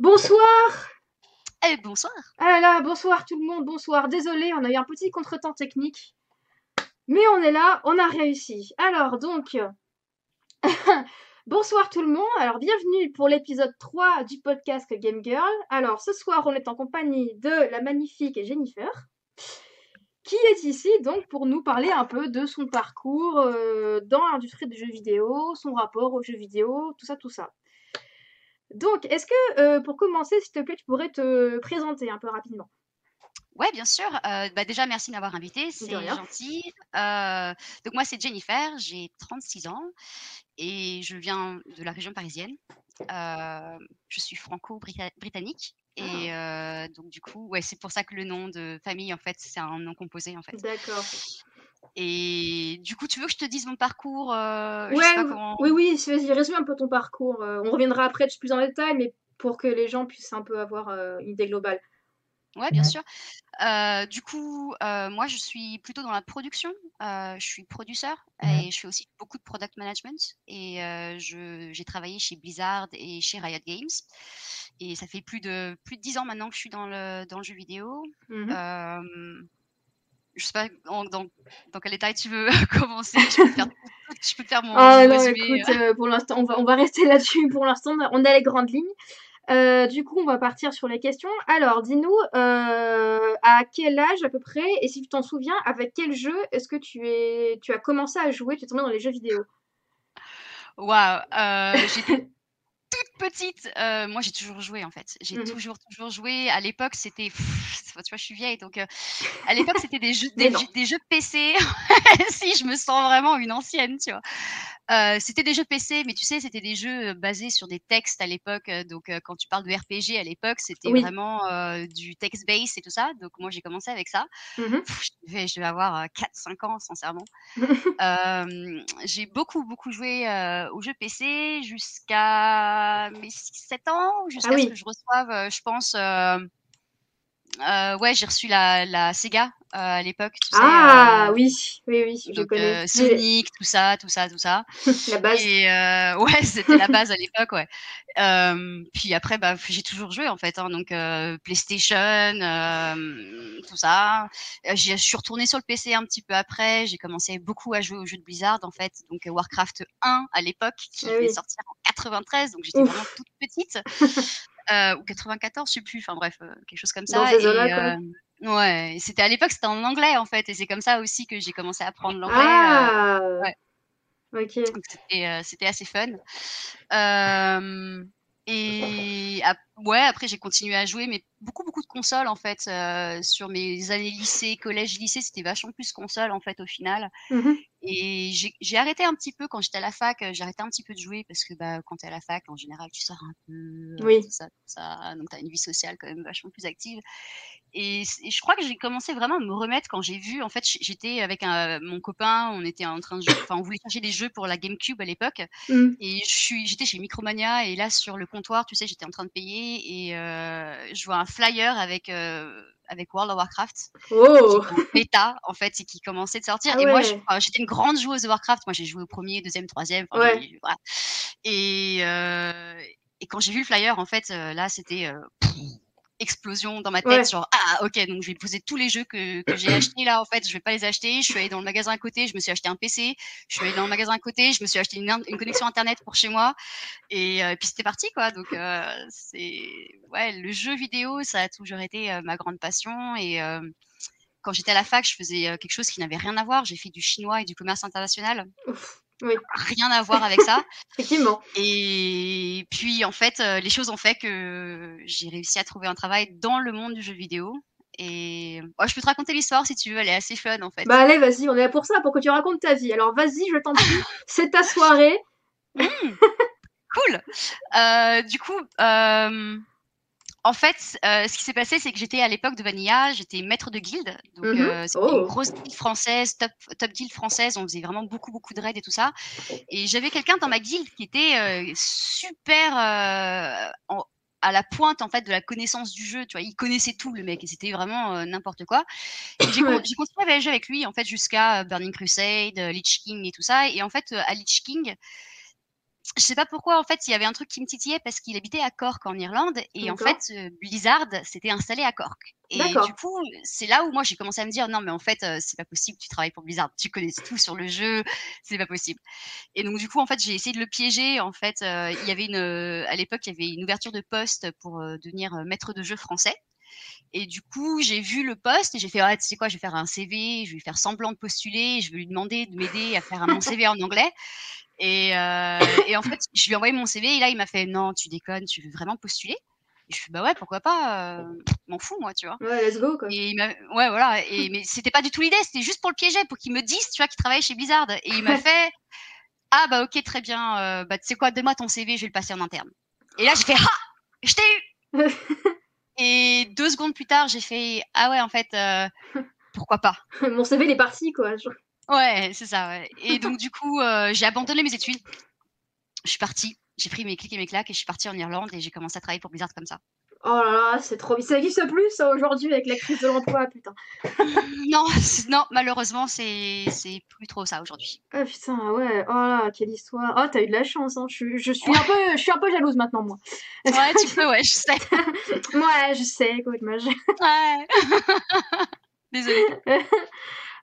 Bonsoir Eh bonsoir Ah là, bonsoir tout le monde, bonsoir. Désolé, on a eu un petit contretemps technique. Mais on est là, on a réussi. Alors donc, bonsoir tout le monde. Alors bienvenue pour l'épisode 3 du podcast Game Girl. Alors ce soir, on est en compagnie de la magnifique Jennifer, qui est ici donc pour nous parler un peu de son parcours euh, dans l'industrie des jeux vidéo, son rapport aux jeux vidéo, tout ça, tout ça. Donc, est-ce que, euh, pour commencer, s'il te plaît, tu pourrais te présenter un peu rapidement? Ouais, bien sûr. Euh, bah, déjà, merci de m'avoir invité, c'est gentil. Euh, donc moi, c'est Jennifer, j'ai 36 ans et je viens de la région parisienne. je suis franco-britannique et ah. donc du coup, ouais, c'est pour ça que le nom de famille, en fait, c'est un nom composé, en fait. D'accord. Et du coup, tu veux que je te dise mon parcours euh, ouais, Oui, oui, vas-y, résume un peu ton parcours. Euh, on reviendra après plus en détail, mais pour que les gens puissent un peu avoir euh, une idée globale. Ouais, bien sûr. du coup, moi, je suis plutôt dans la production. je suis producteur et je fais aussi beaucoup de product management. Et j'ai travaillé chez Blizzard et chez Riot Games. Et ça fait plus de plus de 10 ans maintenant que je suis dans le, dans le jeu vidéo. Mmh je sais pas dans, dans, quel détail tu veux commencer. Je peux faire, je peux faire mon, ah, non, Écoute, euh. Euh, pour l'instant, on va, on va rester là-dessus. Pour l'instant, on a les grandes lignes. Euh, du coup, on va partir sur les questions. Alors, dis-nous, à quel âge à peu près, et si tu t'en souviens, avec quel jeu est-ce que tu, es, tu as commencé à jouer, tu es tombé dans les jeux vidéo Waouh, j'étais toute petite, euh, moi j'ai toujours joué en fait. J'ai mmh toujours toujours joué. À l'époque, c'était, tu vois, je suis vieille, donc euh, à l'époque c'était des jeux, des, des, jeux PC. si je me sens vraiment une ancienne, tu vois. Euh, c'était des jeux PC, mais tu sais, c'était des jeux basés sur des textes à l'époque. Donc, quand tu parles de RPG à l'époque, c'était vraiment du text-based et tout ça. Donc, moi, j'ai commencé avec ça. Mmh je, vais, je, vais, avoir 4-5 ans, sincèrement. j'ai beaucoup, beaucoup joué aux jeux PC jusqu'à mes 6-7 ans, jusqu'à ah ce que je reçoive, je pense, euh, ouais, j'ai reçu la, la Sega euh, à l'époque. Ah euh, oui, oui, oui, je connais. Sonic, tout ça, tout ça, tout ça. la base. Et ouais, c'était la base à l'époque, ouais. puis après, bah, j'ai toujours joué en fait, hein, donc PlayStation, tout ça. Je suis retournée sur le PC un petit peu après. J'ai commencé beaucoup à jouer aux jeux de Blizzard en fait, donc Warcraft 1 à l'époque qui ah est sorti en 93, donc j'étais vraiment toute petite. Euh, ou 94, je sais plus, enfin bref, euh, quelque chose comme ça. et, euh, ouais, c'était à l'époque, c'était en anglais en fait, et c'est comme ça aussi que j'ai commencé à apprendre l'anglais. Ah, ouais. ok. C'était assez fun. Et ouais, après j'ai continué à jouer, mais beaucoup beaucoup de consoles en fait. Sur mes années lycée, collège, lycée, c'était vachement plus console en fait au final. Mmh et j'ai arrêté un petit peu quand j'étais à la fac. J'ai arrêté un petit peu de jouer parce que bah, quand t'es à la fac, en général, tu sors un peu. Euh, oui. ça, ça, donc t'as une vie sociale quand même vachement plus active. Et, je crois que j'ai commencé vraiment à me remettre quand j'ai vu. En fait, j'étais avec un, mon copain, on était en train de jouer, enfin, on voulait chercher des jeux pour la GameCube à l'époque. Mmh. Et je suis, j'étais chez Micromania et là sur le comptoir, tu sais, j'étais en train de payer et euh, je vois un flyer avec euh, avec World of Warcraft. Oh en fait, et qui commençait de sortir. Ah et moi, j'étais une grande joueuse de Warcraft. Moi, j'ai joué au premier, deuxième, troisième. ouais. voilà. Et, euh, et quand j'ai vu le flyer, en fait, euh, là, c'était euh, explosion dans ma tête, genre ah ok donc je vais poser tous les jeux que, que j'ai achetés là en fait je vais pas les acheter, je suis allée dans le magasin à côté, je me suis acheté un PC, je suis allée dans le magasin à côté, je me suis acheté une, une connexion internet pour chez moi. Et, euh, puis c'était parti quoi. Donc euh, c'est ouais le jeu vidéo ça a toujours été euh, ma grande passion. Et quand j'étais à la fac je faisais quelque chose qui n'avait rien à voir, j'ai fait du chinois et du commerce international. Oui. Rien à voir avec ça. Effectivement. Et puis, en fait, euh, les choses ont fait que j'ai réussi à trouver un travail dans le monde du jeu vidéo. Et je peux te raconter l'histoire si tu veux, elle est assez fun en fait. Bah allez, vas-y, on est là pour ça, pour que tu racontes ta vie. Alors vas-y, je t'en prie, c'est ta soirée. Mmh. cool. Euh, du coup, euh, en fait, euh, ce qui s'est passé, c'est que j'étais à l'époque de Vanilla, j'étais maître de guilde. Donc, mmh euh, c'était une oh. grosse guilde française, top, top guilde française. On faisait vraiment beaucoup, beaucoup de raids et tout ça. Et j'avais quelqu'un dans ma guilde qui était euh, super à la pointe, en fait, de la connaissance du jeu. Tu vois, il connaissait tout, le mec, et c'était vraiment n'importe quoi. J'ai continué à jouer avec lui, en fait, jusqu'à Burning Crusade, Lich King et tout ça. Et en fait, à Lich King, je sais pas pourquoi, en fait, il y avait un truc qui me titillait parce qu'il habitait à Cork en Irlande et en fait, euh, Blizzard s'était installé à Cork. Et du coup, c'est là où moi j'ai commencé à me dire non, mais en fait, euh, c'est pas possible, tu travailles pour Blizzard, tu connais tout sur le jeu, c'est pas possible. Et donc, du coup, en fait, j'ai essayé de le piéger. En fait, euh, il y avait une, euh, à l'époque, il y avait une ouverture de poste pour devenir maître de jeu français. Et du coup, j'ai vu le poste et j'ai fait, ah, tu sais quoi, je vais faire un CV, je vais faire semblant de postuler, je vais lui demander de m'aider à faire un- CV en anglais. Et, euh, et en fait, je lui ai envoyé mon CV et là, il m'a fait, non, tu déconnes, tu veux vraiment postuler? Et je suis, bah ouais, pourquoi pas, euh, m'en fous, moi, tu vois. Ouais, let's go, quoi. Et il ouais, voilà. Et, mais c'était pas du tout l'idée, c'était juste pour le piéger, pour qu'il me dise, tu vois, qu'il travaillait chez Blizzard. Et il m'a fait, ah bah ok, très bien, euh, bah tu sais quoi, donne-moi ton CV, je vais le passer en interne. Et là, j'ai fait, ah, je t'ai eu Et deux secondes plus tard, j'ai fait, ah ouais, en fait, euh, pourquoi pas? Mon CV, il est parti, quoi. Genre. Ouais, c'est ça, ouais. Et donc, du coup, euh, j'ai abandonné mes études. Je suis partie, j'ai pris mes clics et mes claques et je suis partie en Irlande et j'ai commencé à travailler pour Blizzard comme ça. Oh là là, c'est trop. Ça existe plus, aujourd'hui, avec la crise de l'emploi, putain. Non, non, malheureusement, c'est plus trop ça aujourd'hui. Ah putain, ouais. Oh là, quelle histoire. Oh, t'as eu de la chance, hein. Je, suis- je suis un peu, je suis un peu jalouse maintenant, moi. Ouais, tu peux, ouais, je sais. Ouais, je sais, écoute, moi, je- Ouais. Désolée.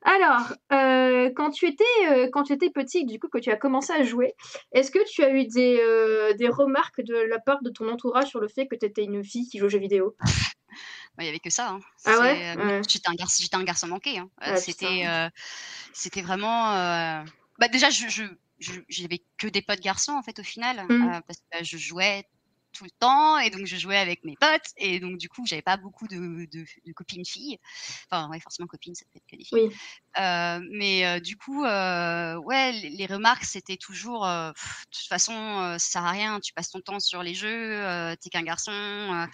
Alors, euh, quand tu étais, euh, quand tu étais petite, du coup, que tu as commencé à jouer, est-ce que tu as eu des, euh, des remarques de la part de ton entourage sur le fait que tu étais une fille qui joue aux jeux vidéo? Il y avait que ça. hein. Ah ouais? J'étais un garçon, j'étais un garçon manqué. hein. Ah, c'était, vraiment. Bah déjà, je, je, je- j'avais que des potes garçons en fait au final, euh, parce que bah, je jouais tout le temps et donc je jouais avec mes potes et donc du coup j'avais pas beaucoup de, de, de copines filles. Enfin ouais, forcément copines, ça peut être que des filles. Oui. Euh, mais euh, du coup, euh, ouais, les, les remarques c'était toujours, de toute façon, ça sert à rien, tu passes ton temps sur les jeux, t'es qu'un garçon.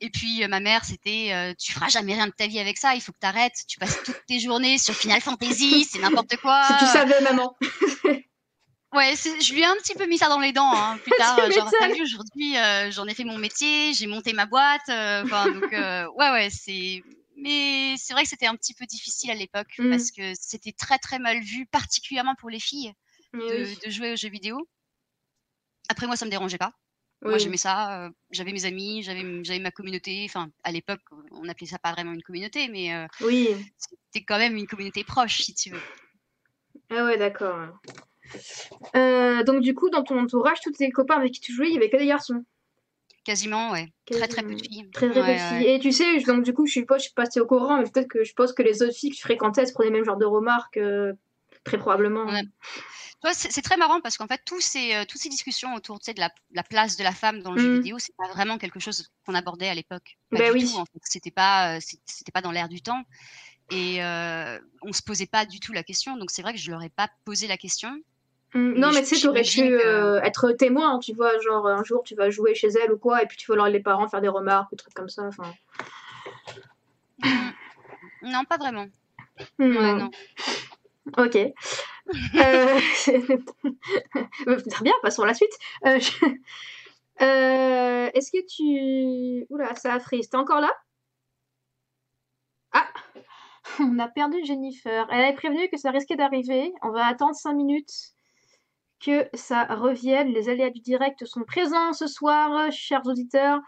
Et puis ma mère c'était, tu feras jamais rien de ta vie avec ça, il faut que t'arrêtes, tu passes toutes tes journées sur Final Fantasy, c'est n'importe quoi. Si tu savais, maman. Ouais, je lui ai un petit peu mis ça dans les dents hein, plus tard. Tu genre, aujourd'hui, euh, j'en ai fait mon métier, j'ai monté ma boîte. euh, donc, euh, ouais, ouais, c'est. Mais c'est vrai que c'était un petit peu difficile à l'époque Mm. parce que c'était très, très mal vu, particulièrement pour les filles, de, oui. de jouer aux jeux vidéo. Après, moi, ça me dérangeait pas. Moi, j'aimais ça. euh, j'avais mes amis, j'avais j'avais ma communauté. Enfin, à l'époque, on appelait ça pas vraiment une communauté, mais euh, Oui. c'était quand même une communauté proche, si tu veux. Ah ouais, d'accord. Euh, donc du coup, dans ton entourage, tous tes copains avec qui tu jouais, il y avait que des garçons. Quasiment, ouais. Très, très peu de filles. Très très peu de filles. ouais. Et tu sais, donc du coup, je suis pas, je suis pas assez au courant, mais peut-être que je pense que les autres filles que tu fréquentais, elles se prenaient le même genre de remarques, euh, très probablement. Ouais. C'est très marrant parce qu'en fait, tous ces, euh, toutes ces discussions autour tu sais, de la, la place de la femme dans le jeu Mm. vidéo, c'est pas vraiment quelque chose qu'on abordait à l'époque. Pas Ben du oui. tout, en fait. C'était pas, c'était pas dans l'air du temps. Et euh, on se posait pas du tout la question. Donc c'est vrai que je leur ai pas posé la question. Mm, Non, Mais tu sais, t'aurais pu que- euh, être témoin, tu vois, genre un jour tu vas jouer chez elle ou quoi, et puis tu vas voir les parents faire des remarques, des trucs comme ça. Enfin, Mm. Non, pas vraiment. mm, Ouais, non. Ok. Euh, Très bien, passons à la suite. Euh, je- euh, Est-ce que tu... Oula, ça a freeze. T'es encore là? Ah On a perdu Jennifer. Elle avait prévenu que ça risquait d'arriver. On va attendre 5 minutes que ça revienne. Les aléas du direct sont présents ce soir, chers auditeurs.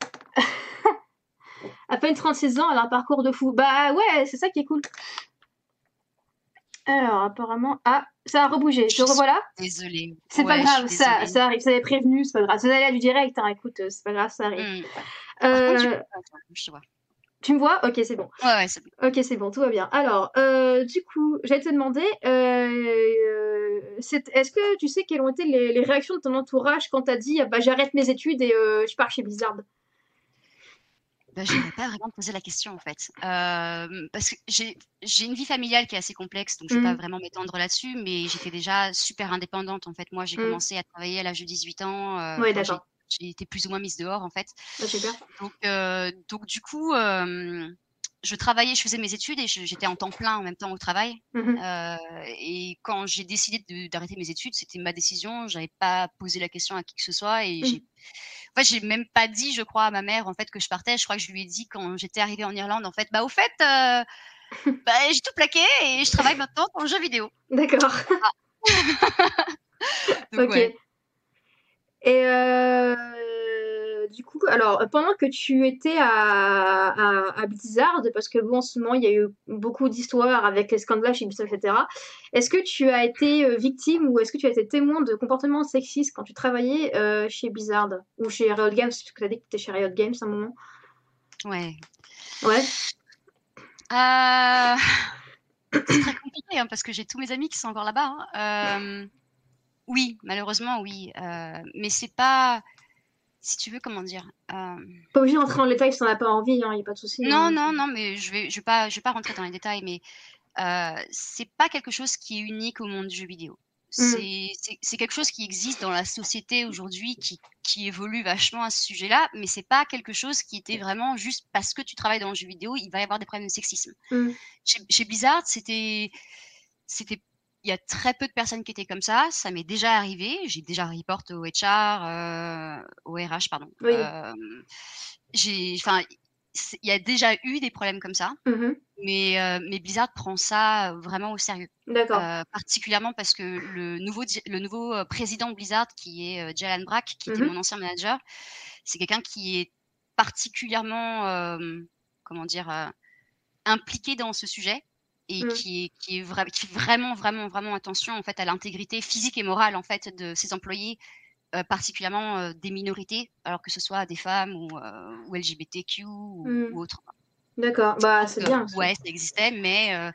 à peine 36 ans, elle a un parcours de fou. Bah ouais, c'est ça qui est cool. Alors, apparemment. Ah, ça a rebougé. Te Je revoilà Désolée. C'est Ouais, pas je grave, ça, ça arrive. Ça avait prévenu, c'est pas grave. C'est l'aléa du direct, hein, écoute, euh, c'est pas grave, ça arrive. Mm. Contre, tu Euh, je vois. Tu me vois? Ok, c'est bon. Ouais, ouais, c'est bon. Ok, c'est bon, tout va bien. Alors, euh, du coup, j'allais te demander, euh, euh, c'est- est-ce que tu sais quelles ont été les, les réactions de ton entourage quand t'as dit, ah bah, j'arrête mes études et euh, je pars chez Blizzard? Bah, je n'ai pas vraiment posé la question en fait. Euh, parce que j'ai j'ai une vie familiale qui est assez complexe, donc je ne vais Mm. pas vraiment m'étendre là-dessus, mais j'étais déjà super indépendante en fait. Moi, j'ai Mm. commencé à travailler à l'âge de 18 ans. euh, j'ai- d'accord. J'ai été plus ou moins mise dehors en fait. Ah. Donc, euh, donc du coup, euh, je travaillais, je faisais mes études et j'étais en temps plein en même temps au travail. Mhm. Euh, et quand j'ai décidé d'arrêter mes études, c'était ma décision. J'avais pas posé la question à qui que ce soit et Mm. j'ai, en fait, j'ai même pas dit, je crois, à ma mère en fait que je partais. Je crois que je lui ai dit quand j'étais arrivée en Irlande, en fait, bah au fait, euh, bah, j'ai tout plaqué et je travaille maintenant le jeu vidéo. D'accord. Donc, ok. ouais. Et du coup, alors pendant que tu étais à, à, Blizzard, parce que bon, en ce moment il y a eu beaucoup d'histoires avec les scandales chez Blizzard, etc. Est-ce que tu as été victime ou est-ce que tu as été témoin de comportements sexistes quand tu travaillais chez Blizzard ou chez Riot Games? Parce que tu as dit que tu étais chez Riot Games à un moment. Ouais. Ouais. Euh... C'est très compliqué hein, parce que j'ai tous mes amis qui sont encore là-bas. Hein. Oui, malheureusement, oui. Euh... Mais c'est pas. Si tu veux, comment dire euh... Pas obligé d'entrer dans les détails si t'en as pas envie, il hein, n'y a pas de souci. Non, hein. non, non, mais je vais, je vais pas, je vais pas rentrer dans les détails, mais euh, c'est pas quelque chose qui est unique au monde du jeu vidéo. Mmh. C'est quelque chose qui existe dans la société aujourd'hui, qui, qui, évolue vachement à ce sujet-là, mais c'est pas quelque chose qui était vraiment juste parce que tu travailles dans le jeu vidéo, il va y avoir des problèmes de sexisme. Mmh. Chez, chez, Blizzard, c'était, c'était, il y a très peu de personnes qui étaient comme ça. Ça m'est déjà arrivé. J'ai déjà reporté au HR, euh, au RH, pardon. Euh, j'ai, enfin, il y a déjà eu des problèmes comme ça, mmh mais, euh, mais Blizzard prend ça vraiment au sérieux. D'accord. Euh, particulièrement parce que le nouveau, le nouveau euh, président de Blizzard, qui est Jalan Brack, qui était mmh mon ancien manager, c'est quelqu'un qui est particulièrement, comment dire, impliqué dans ce sujet et mmh. qui, est, qui, est qui fait vraiment, vraiment, vraiment attention en fait à l'intégrité physique et morale en fait de ses employés euh, particulièrement euh, des minorités, alors que ce soit des femmes ou, euh, ou LGBTQ ou, mmh. autres. D'accord, bah c'est bien. Ouais, ça existait, mais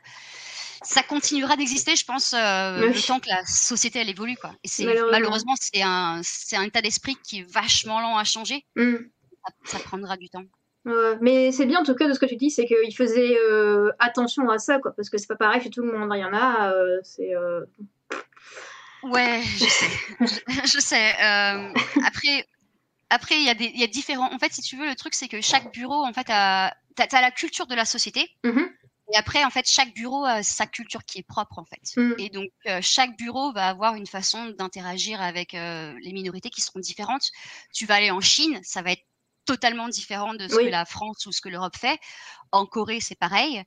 ça continuera d'exister, je pense, le temps que la société elle évolue, quoi. Et malheureusement, c'est un, un état d'esprit qui est vachement lent à changer. Mmh. Ça, prendra du temps. Mais c'est bien en tout cas de ce que tu dis, c'est qu'il faisait attention à ça, quoi, parce que c'est pas pareil chez tout le monde. Il y en a, c'est Ouais, je sais. je, sais. Euh, après, après, il y a des, y a différents. En fait, si tu veux, le truc, c'est que chaque bureau, en fait, a, t'as, as la culture de la société. Mm-hmm. Et après, en fait, chaque bureau a sa culture qui est propre, en fait. Mm. Et donc, euh, chaque bureau va avoir une façon d'interagir avec euh, les minorités qui seront différentes. Tu vas aller en Chine, ça va être totalement différent de ce que la France ou ce que l'Europe fait. En Corée, c'est pareil.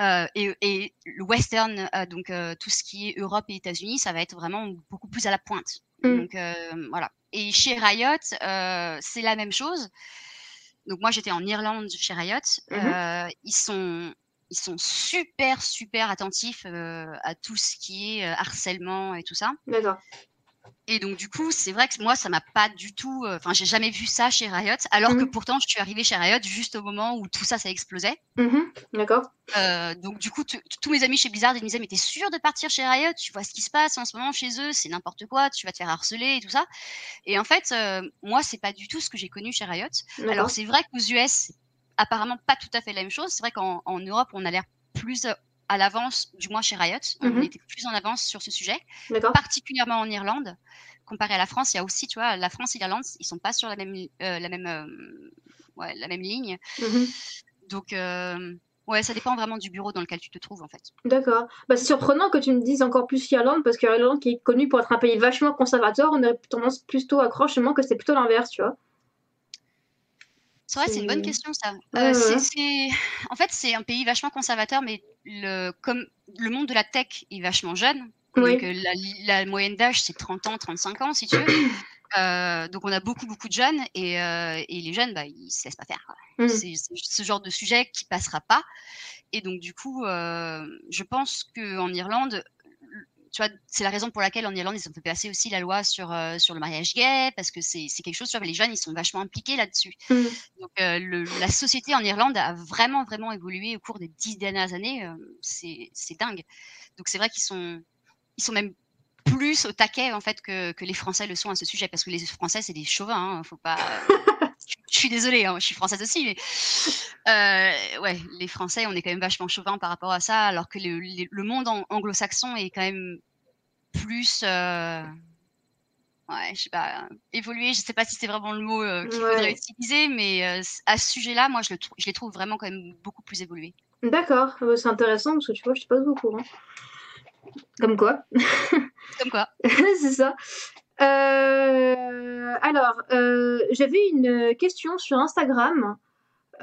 Euh, et, le western, euh, donc euh, tout ce qui est Europe et États-Unis, ça va être vraiment beaucoup plus à la pointe. Mmh. Donc voilà. Et chez Riot, c'est la même chose. Donc moi j'étais en Irlande chez Riot. Mmh ils sont ils sont super super attentifs à tout ce qui est harcèlement et tout ça. D'accord. Et donc du coup, c'est vrai que moi, ça m'a pas du tout. Euh, enfin, j'ai jamais vu ça chez Riot, alors que mmh. pourtant, je suis arrivée chez Riot juste au moment où tout ça, ça explosait. Mmh D'accord. Euh, donc du coup, tous mes amis chez Blizzard ils me disaient, mais t'es sûr de partir chez Riot? Tu vois ce qui se passe en ce moment chez eux, c'est n'importe quoi. Tu vas te faire harceler et tout ça. Et en fait, euh, moi, c'est pas du tout ce que j'ai connu chez Riot. Alors c'est vrai qu'aux US, apparemment pas tout à fait la même chose. C'est vrai qu'en Europe, on a l'air plus à l'avance, du moins chez Riot. On mmh était plus en avance sur ce sujet, particulièrement en Irlande. Comparé à la France, il y a aussi, tu vois, la France et l'Irlande, ils sont pas sur la même, euh, la même, euh, ouais, la même ligne. Mmh Donc, euh, ouais, ça dépend vraiment du bureau dans lequel tu te trouves, en fait. D'accord. Bah, c'est surprenant que tu me dises encore plus l'Irlande, parce que l'Irlande, qui est connue pour être un pays vachement conservateur, on aurait tendance plutôt à croire que c'est plutôt l'inverse, tu vois. C'est vrai, c'est une bonne question ça. Euh, en fait, c'est un pays vachement conservateur, mais le, comme le monde de la tech est vachement jeune, donc euh, la, moyenne d'âge c'est 30 ans, 35 ans si tu veux. Euh, donc on a beaucoup beaucoup de jeunes et, et les jeunes bah, ils se laissent pas faire. Mmh. C'est ce genre de sujet qui passera pas. Et donc du coup, je pense qu'en Irlande, c'est la raison pour laquelle en Irlande, ils ont fait passer aussi la loi sur, euh, sur le mariage gay, parce que c'est quelque chose, les jeunes, ils sont vachement impliqués là-dessus. Mmh. Donc, euh, la société en Irlande a vraiment, vraiment évolué au cours des dix dernières années. Euh, c'est dingue. Donc, c'est vrai qu'ils sont, ils sont même plus au taquet, en fait, que, que, les Français le sont à ce sujet, parce que les Français, c'est des chauvins, hein, faut pas... je suis désolée, hein, je suis française aussi, mais ouais, les Français, on est quand même vachement chauvins par rapport à ça, alors que le, le monde anglo-saxon est quand même plus, euh, ouais, je sais pas, évoluer. Je sais pas si c'est vraiment le mot euh, qu'il faudrait utiliser, mais euh, à ce sujet-là, moi, je, le je les trouve vraiment quand même beaucoup plus évolués. D'accord, ah bah, c'est intéressant parce que tu vois, je suis pas beaucoup. Hein. Comme quoi. Comme quoi. c'est ça. alors, j'avais une question sur Instagram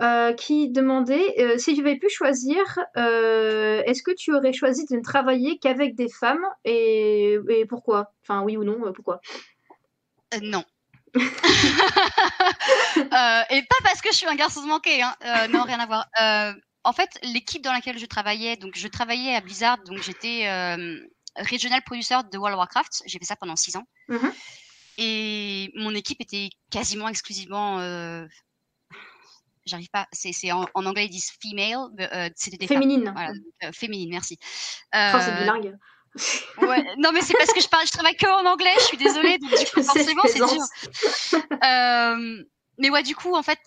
euh, qui demandait euh, si tu avais pu choisir, euh, est-ce que tu aurais choisi de ne travailler qu'avec des femmes et, et pourquoi? Enfin, oui ou non, pourquoi? Non. Et pas parce que je suis un garçon manqué, hein. Non, rien à voir. En fait, l'équipe dans laquelle je travaillais, donc je travaillais à Blizzard, donc j'étais regional producer de World of Warcraft. J'ai fait ça pendant six ans. Mhm. Et mon équipe était quasiment exclusivement. J'arrive pas. C'est en, en, anglais ils disent female. C'était des féminine. Femmes. Voilà, féminine, merci. Oh, c'est bilingue. Ouais. Non, mais c'est parce que je parle, je travaille que en anglais. Je suis désolée. Donc, du coup, forcément, c'est dur. Euh, mais ouais, du coup, en fait,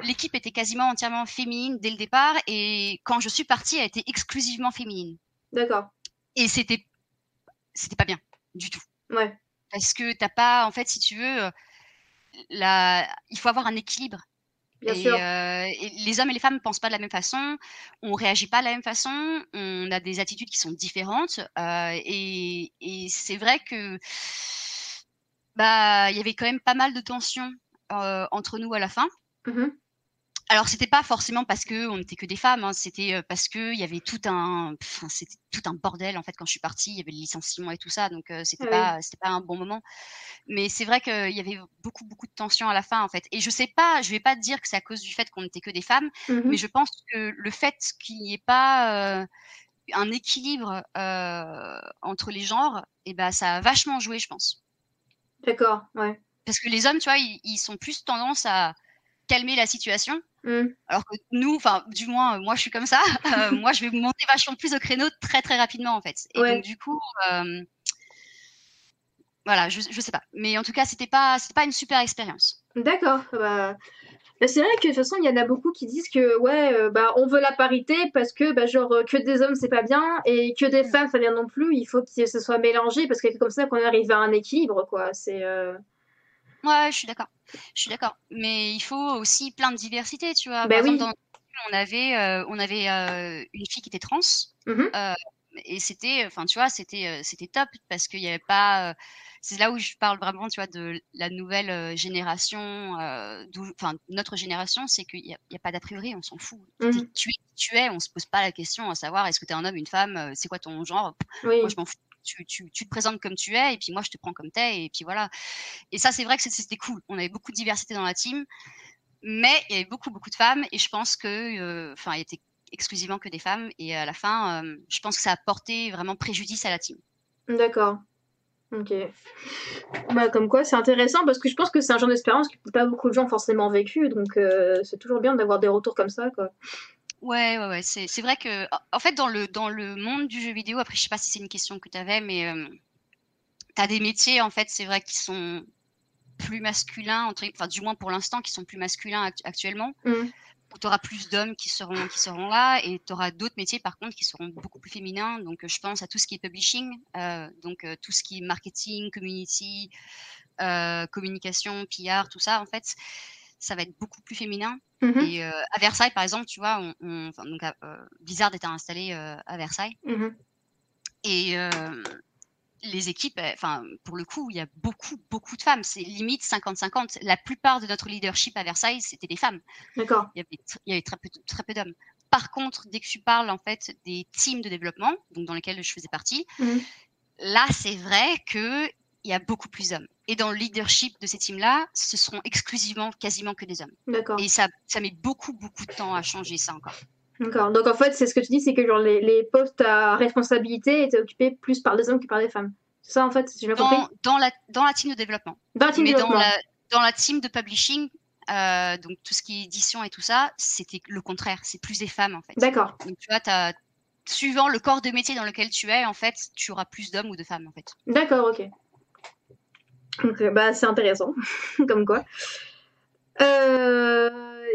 l'équipe était quasiment entièrement féminine dès le départ, et quand je suis partie, elle était exclusivement féminine. D'accord. Et c'était, c'était pas bien du tout. Ouais. Parce que t'as pas, en fait, si tu veux, euh, la, il faut avoir un équilibre Bien sûr. Euh, et les hommes et les femmes ne pensent pas de la même façon, on réagit pas de la même façon, on a des attitudes qui sont différentes. Euh, et, et c'est vrai que bah il y avait quand même pas mal de tensions euh, entre nous à la fin. Mmh alors c'était pas forcément parce que on n'était que des femmes, hein, c'était parce que il y avait tout un, c'était tout un bordel en fait quand je suis partie, il y avait le licenciement et tout ça, donc c'était pas, c'était pas un bon moment. Mais c'est vrai qu'il y avait beaucoup beaucoup de tensions à la fin en fait. Et je sais pas, je vais pas dire que c'est à cause du fait qu'on n'était que des femmes, mmh mais je pense que le fait qu'il n'y ait pas un équilibre euh, entre les genres, et eh ben ça a vachement joué, je pense. D'accord, ouais. Parce que les hommes, tu vois, ils, ils sont plus tendance à calmer la situation Mmh. Alors que nous, enfin, du moins, moi, je suis comme ça. Euh, moi, je vais monter vachement plus au créneau très, très rapidement, en fait. Et Ouais. donc, du coup, euh, voilà, je, je sais pas. Mais en tout cas, c'était pas, c'était pas une super expérience. D'accord. Bah... bah, c'est vrai que de toute façon, il y en a beaucoup qui disent que ouais, euh, bah on veut la parité parce que bah genre euh, que des hommes c'est pas bien et que des femmes ça bien non plus. Il faut que ce soit mélangé parce que c'est comme ça qu'on arrive à un équilibre quoi. C'est euh, Ouais, je suis d'accord. Je suis d'accord. Mais il faut aussi plein de diversité, tu vois. Bah Par oui. exemple, dans on avait, euh, on avait euh, une fille qui était trans. Mhm. euh, et c'était, enfin, tu vois, c'était, c'était top parce qu'il n'y avait pas. c'est là où je parle vraiment, tu vois, de la nouvelle génération, enfin, notre génération, c'est qu'il n'y a, a pas d'a priori, on s'en fout. Tu es qui tu es, on se pose pas la question à savoir est-ce que tu es un homme, une femme, c'est quoi ton genre? oui. Moi, je m'en fous. Tu, te présentes comme tu es, et puis moi, je te prends comme t'es, et puis voilà. Et ça, c'est vrai que c'était cool. On avait beaucoup de diversité dans la team, mais il y avait beaucoup, beaucoup de femmes, et je pense que, euh, enfin, il était exclusivement que des femmes, et à la fin, euh, je pense que ça a porté vraiment préjudice à la team. D'accord. Ok. Bah comme quoi c'est intéressant parce que je pense que c'est un genre d'expérience que pas beaucoup de gens ont forcément vécu donc euh, c'est toujours bien d'avoir des retours comme ça quoi. Ouais, ouais, ouais. C'est, c'est vrai que, en fait, dans le, dans le monde du jeu vidéo, après, je sais pas si c'est une question que tu avais, mais euh, tu as des métiers, en fait, c'est vrai, qui sont plus masculins, entre, enfin, du moins pour l'instant, qui sont plus masculins act- actuellement. Où tu auras plus d'hommes qui seront, qui seront là, et tu auras d'autres métiers, par contre, qui seront beaucoup plus féminins. Donc, je pense à tout ce qui est publishing, euh, donc euh, tout ce qui est marketing, community, euh, communication, PR, tout ça, en fait, ça va être beaucoup plus féminin. Mhm. Et euh, à Versailles, par exemple, tu vois, on, on- enfin, donc, euh, Blizzard était installé euh, à Versailles. Mhm. Et les équipes, euh, enfin, pour le coup, il y a beaucoup, beaucoup de femmes. C'est limite 50-50. La plupart de notre leadership à Versailles, c'était des femmes. D'accord. Il y avait, tr- il y avait très peu, très peu d'hommes. Par contre, dès que tu parles en fait des teams de développement, donc dans lesquels je faisais partie, Mhm. là, c'est vrai que il y a beaucoup plus d'hommes. Et dans le leadership de ces teams-là, ce seront exclusivement, quasiment que des hommes. D'accord. Et ça, ça met beaucoup, beaucoup de temps à changer ça encore. D'accord. Donc en fait c'est ce que tu dis c'est que genre les, les postes à responsabilité étaient occupés plus par des hommes que par des femmes. C'est ça en fait si bien compris? Dans, dans, la, dans la team de développement. Dans la team Mais dans développement. la, dans la team de publishing, euh, donc tout ce qui est édition et tout ça, c'était le contraire. C'est plus des femmes en fait. D'accord. Donc tu vois, t'as- suivant le corps de métier dans lequel tu es, en fait, tu auras plus d'hommes ou de femmes en fait. D'accord, ok. Donc, euh, bah, c'est intéressant, comme quoi. Euh,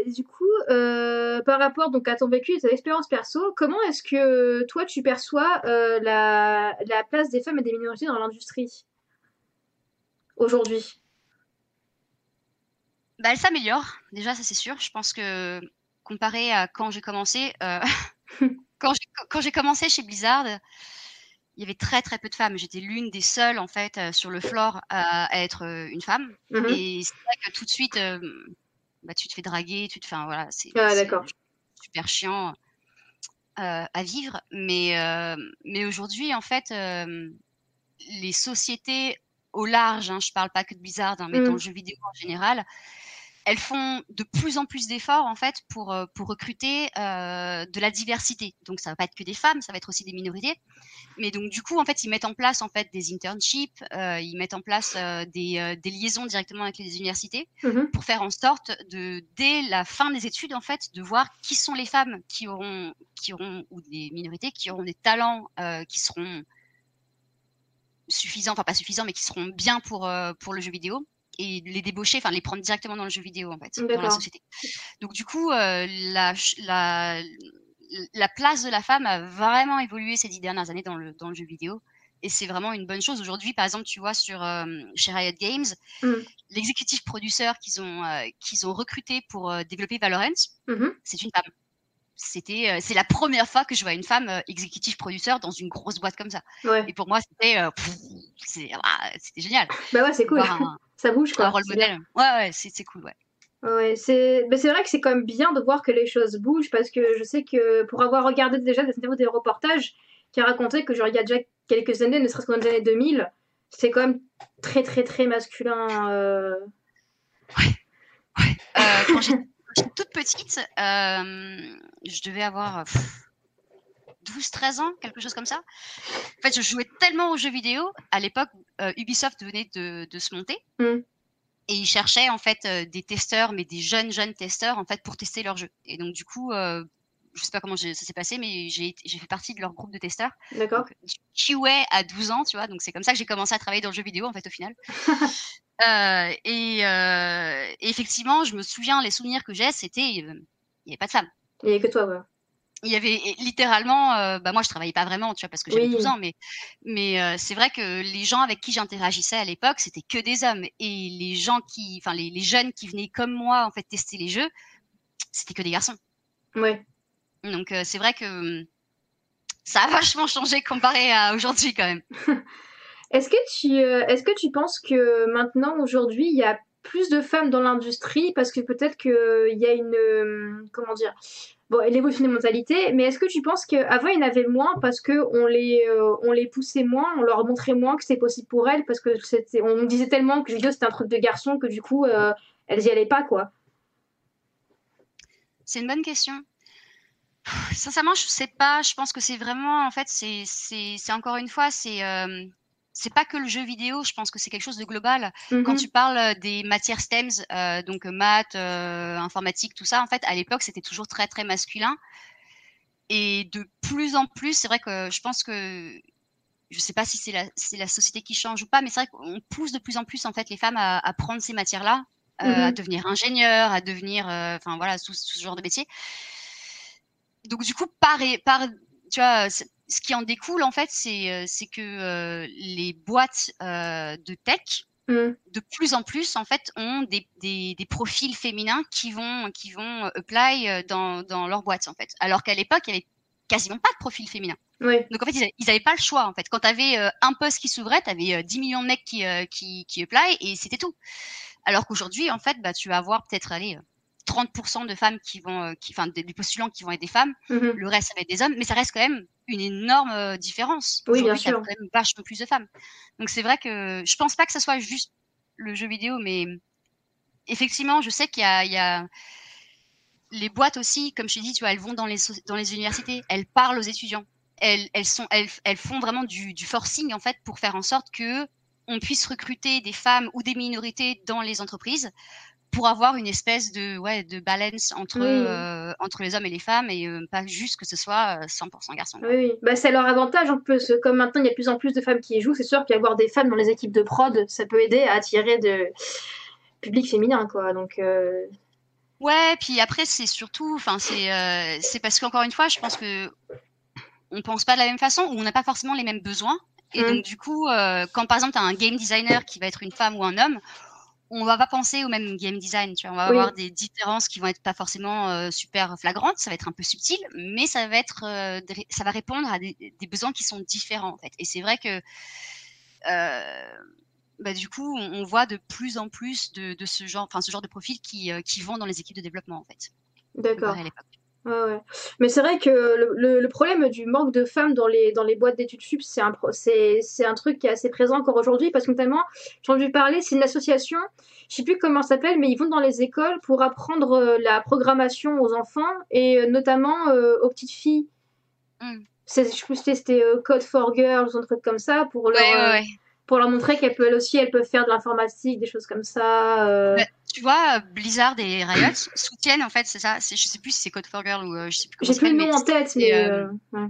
du coup, euh, par rapport donc, à ton vécu et ton expérience perso, comment est-ce que toi tu perçois la, la place des femmes et des minorités dans l'industrie aujourd'hui? Bah, elle s'améliore, déjà, ça c'est sûr. Je pense que comparé à quand j'ai commencé, quand j'ai commencé chez Blizzard, il y avait très très peu de femmes. J'étais l'une des seules en fait euh, sur le floor à, à être euh, une femme. Mhm. Et c'est vrai que tout de suite, euh, bah, tu te fais draguer, tu te fais, voilà, c'est Ah, super chiant à vivre. Mais, mais aujourd'hui, en fait, les sociétés au large, hein, je parle pas que de Blizzard, hein, mais dans Mm. le jeu vidéo en général, elles font de plus en plus d'efforts en fait pour, euh, pour recruter euh, de la diversité. Donc ça va pas être que des femmes, ça va être aussi des minorités. Mais donc du coup en fait ils mettent en place en fait des internships, euh, ils mettent en place euh, des, euh, des liaisons directement avec les universités Mhm. pour faire en sorte de dès la fin des études en fait de voir qui sont les femmes qui auront qui auront ou des minorités qui auront des talents euh, qui seront suffisants, enfin pas suffisants, mais qui seront bien pour euh, pour le jeu vidéo et les débaucher, enfin les prendre directement dans le jeu vidéo en fait, dans la société. Donc du coup, euh, la, la la place de la femme a vraiment évolué ces dix dernières années dans le dans le jeu vidéo. Et c'est vraiment une bonne chose. Aujourd'hui, par exemple, tu vois sur euh, chez Riot Games, Mm. l'exécutif producteur qu'ils ont euh, qu'ils ont recruté pour euh, développer Valorant, Mhm. c'est une femme. C'était euh, c'est la première fois que je vois une femme euh, exécutif producteur dans une grosse boîte comme ça. Ouais. Et pour moi, c'était euh, ah, c'était génial. Bah ouais, c'est cool. Un, Ça bouge quoi. un rôle modèle. Ouais, ouais, c'est cool, ouais. Ouais, c'est vrai que c'est quand même bien de voir que les choses bougent parce que je sais que pour avoir regardé déjà des des reportages qui a raconté que genre il y a déjà quelques années, ne serait-ce que dans les années 2000, c'est quand même très très très masculin. euh. Euh, j'ai- quand j'étais toute petite, euh, je devais avoir euh, pff, 12-13 ans, quelque chose comme ça. En fait, je jouais tellement aux jeux vidéo. À l'époque, euh, Ubisoft venait de, de se monter. Mm. Et ils cherchaient en fait euh, des testeurs, mais des jeunes jeunes testeurs en fait pour tester leur jeu. Et donc du coup, euh, je sais pas comment ça s'est passé, mais j'ai fait partie de leur groupe de testeurs. D'accord. Du QA à 12 ans, tu vois. Donc c'est comme ça que j'ai commencé à travailler dans le jeu vidéo en fait au final. Euh, et, euh, et effectivement, je me souviens les souvenirs que j'ai, c'était euh, il n'y avait pas de femmes. Il y a que toi, ouais. Il y avait littéralement, euh, bah moi je travaillais pas vraiment, tu vois, parce que j'avais Oui. 12 ans, mais mais euh, c'est vrai que les gens avec qui j'interagissais à l'époque, c'était que des hommes, et les gens qui, enfin les, les jeunes qui venaient comme moi en fait tester les jeux, c'était que des garçons. Ouais. Donc euh, c'est vrai que hum, ça a vachement changé comparé à aujourd'hui quand même. Est-ce que tu euh, est-ce que tu penses que maintenant aujourd'hui il y a plus de femmes dans l'industrie? Parce que peut-être que il y a une euh, comment dire bon l'évolution des mentalités mais est-ce que tu penses qu'avant il y en avait moins parce que on les euh, on les poussait moins on leur montrait moins que c'était possible pour elles? Parce que on disait tellement que le vidéo c'était un truc de garçon que du coup euh, elles y allaient pas quoi C'est une bonne question. Sincèrement, je sais pas. Je pense que c'est vraiment, en fait, c'est, c'est, c'est encore une fois, c'est, euh, c'est pas que le jeu vidéo. Je pense que c'est quelque chose de global. Quand Mhm. tu parles euh, des matières STEMs, euh, donc euh, maths, euh, informatique, tout ça, en fait, à l'époque, c'était toujours très très masculin. Et de plus en plus, c'est vrai que je pense que je sais pas si c'est la, c'est la société qui change ou pas, mais c'est vrai qu'on pousse de plus en plus en fait les femmes à, à prendre ces matières-là, euh, à Mhm. devenir ingénieur, à devenir, euh, enfin voilà, tout, tout ce genre de métier. Donc du coup, par, par tu vois, ce qui en découle en fait, c'est euh, c'est que euh, les boîtes euh, de tech Mhm. de plus en plus en fait ont des, des, des profils féminins qui vont qui vont apply euh, dans, dans leur boîte en fait. Alors qu'à l'époque, il y avait quasiment pas de profil féminin. ouais Donc en fait, ils avaient, ils avaient pas le choix en fait. Quand tu avais un poste qui s'ouvrait, tu avais 10 millions de mecs qui euh, qui qui apply et c'était tout. Alors qu'aujourd'hui, en fait, bah tu vas avoir peut-être aller 30% de femmes qui vont euh, qui enfin des, des postulants qui vont être des femmes, Mhm. le reste ça va être des hommes, mais ça reste quand même une énorme euh, différence. Oui, bien Aujourd'hui, t'as sûr. quand même vachement plus de femmes. Donc c'est vrai que je pense pas que ça soit juste le jeu vidéo, mais effectivement, je sais qu'il y a, il y a les boîtes aussi, comme je t'ai dit, tu vois, elles vont dans les, so- dans les universités, elles parlent aux étudiants. Elles, elles, sont, elles, elles font vraiment du, du forcing, en fait, pour faire en sorte que on puisse recruter des femmes ou des minorités dans les entreprises pour avoir une espèce de, ouais, de balance entre, Oui. euh, entre les hommes et les femmes et euh, pas juste que ce soit euh, 100% garçons. Oui, oui. Bah, c'est leur avantage en plus. Comme maintenant, il y a de plus en plus de femmes qui y jouent, c'est sûr qu'avoir des femmes dans les équipes de prod, ça peut aider à attirer de public féminin, quoi. Donc, euh, Ouais, puis après c'est surtout, enfin c'est euh, c'est parce qu'encore une fois, je pense que on pense pas de la même façon ou on n'a pas forcément les mêmes besoins. Et Mm. donc du coup, euh, quand par exemple tu as un game designer qui va être une femme ou un homme, on va pas penser au même game design. Tu vois, on va Oui. avoir des différences qui vont être pas forcément euh, super flagrantes. Ça va être un peu subtil, mais ça va être, euh, ça va répondre à des, des besoins qui sont différents en fait. Et c'est vrai que euh, bah, du coup, on, on voit de plus en plus de, de ce genre, enfin ce genre de profils qui, qui vont dans les équipes de développement en fait. d'accord. Ouais, ouais. Mais c'est vrai que le, le- le problème du manque de femmes dans les, dans les boîtes d'études sup, c'est un, c'est, un truc qui est assez présent encore aujourd'hui parce que notamment, j'ai entendu parler, c'est une association, je sais plus comment ça s'appelle, mais ils vont dans les écoles pour apprendre euh, la programmation aux enfants et euh, notamment euh, aux petites filles. Mm. C'est, je plus si c'était euh, Code for Girls ou un truc comme ça pour leur, Ouais, euh, pour leur montrer qu'elles peuvent aussi, elles peuvent faire de l'informatique, des choses comme ça. Tu vois, Blizzard et Riot soutiennent en fait, c'est ça. Je sais plus si c'est Code for Girl ou euh, je sais plus comment J'ai plus le nom en tête, mais euh, euh, ouais.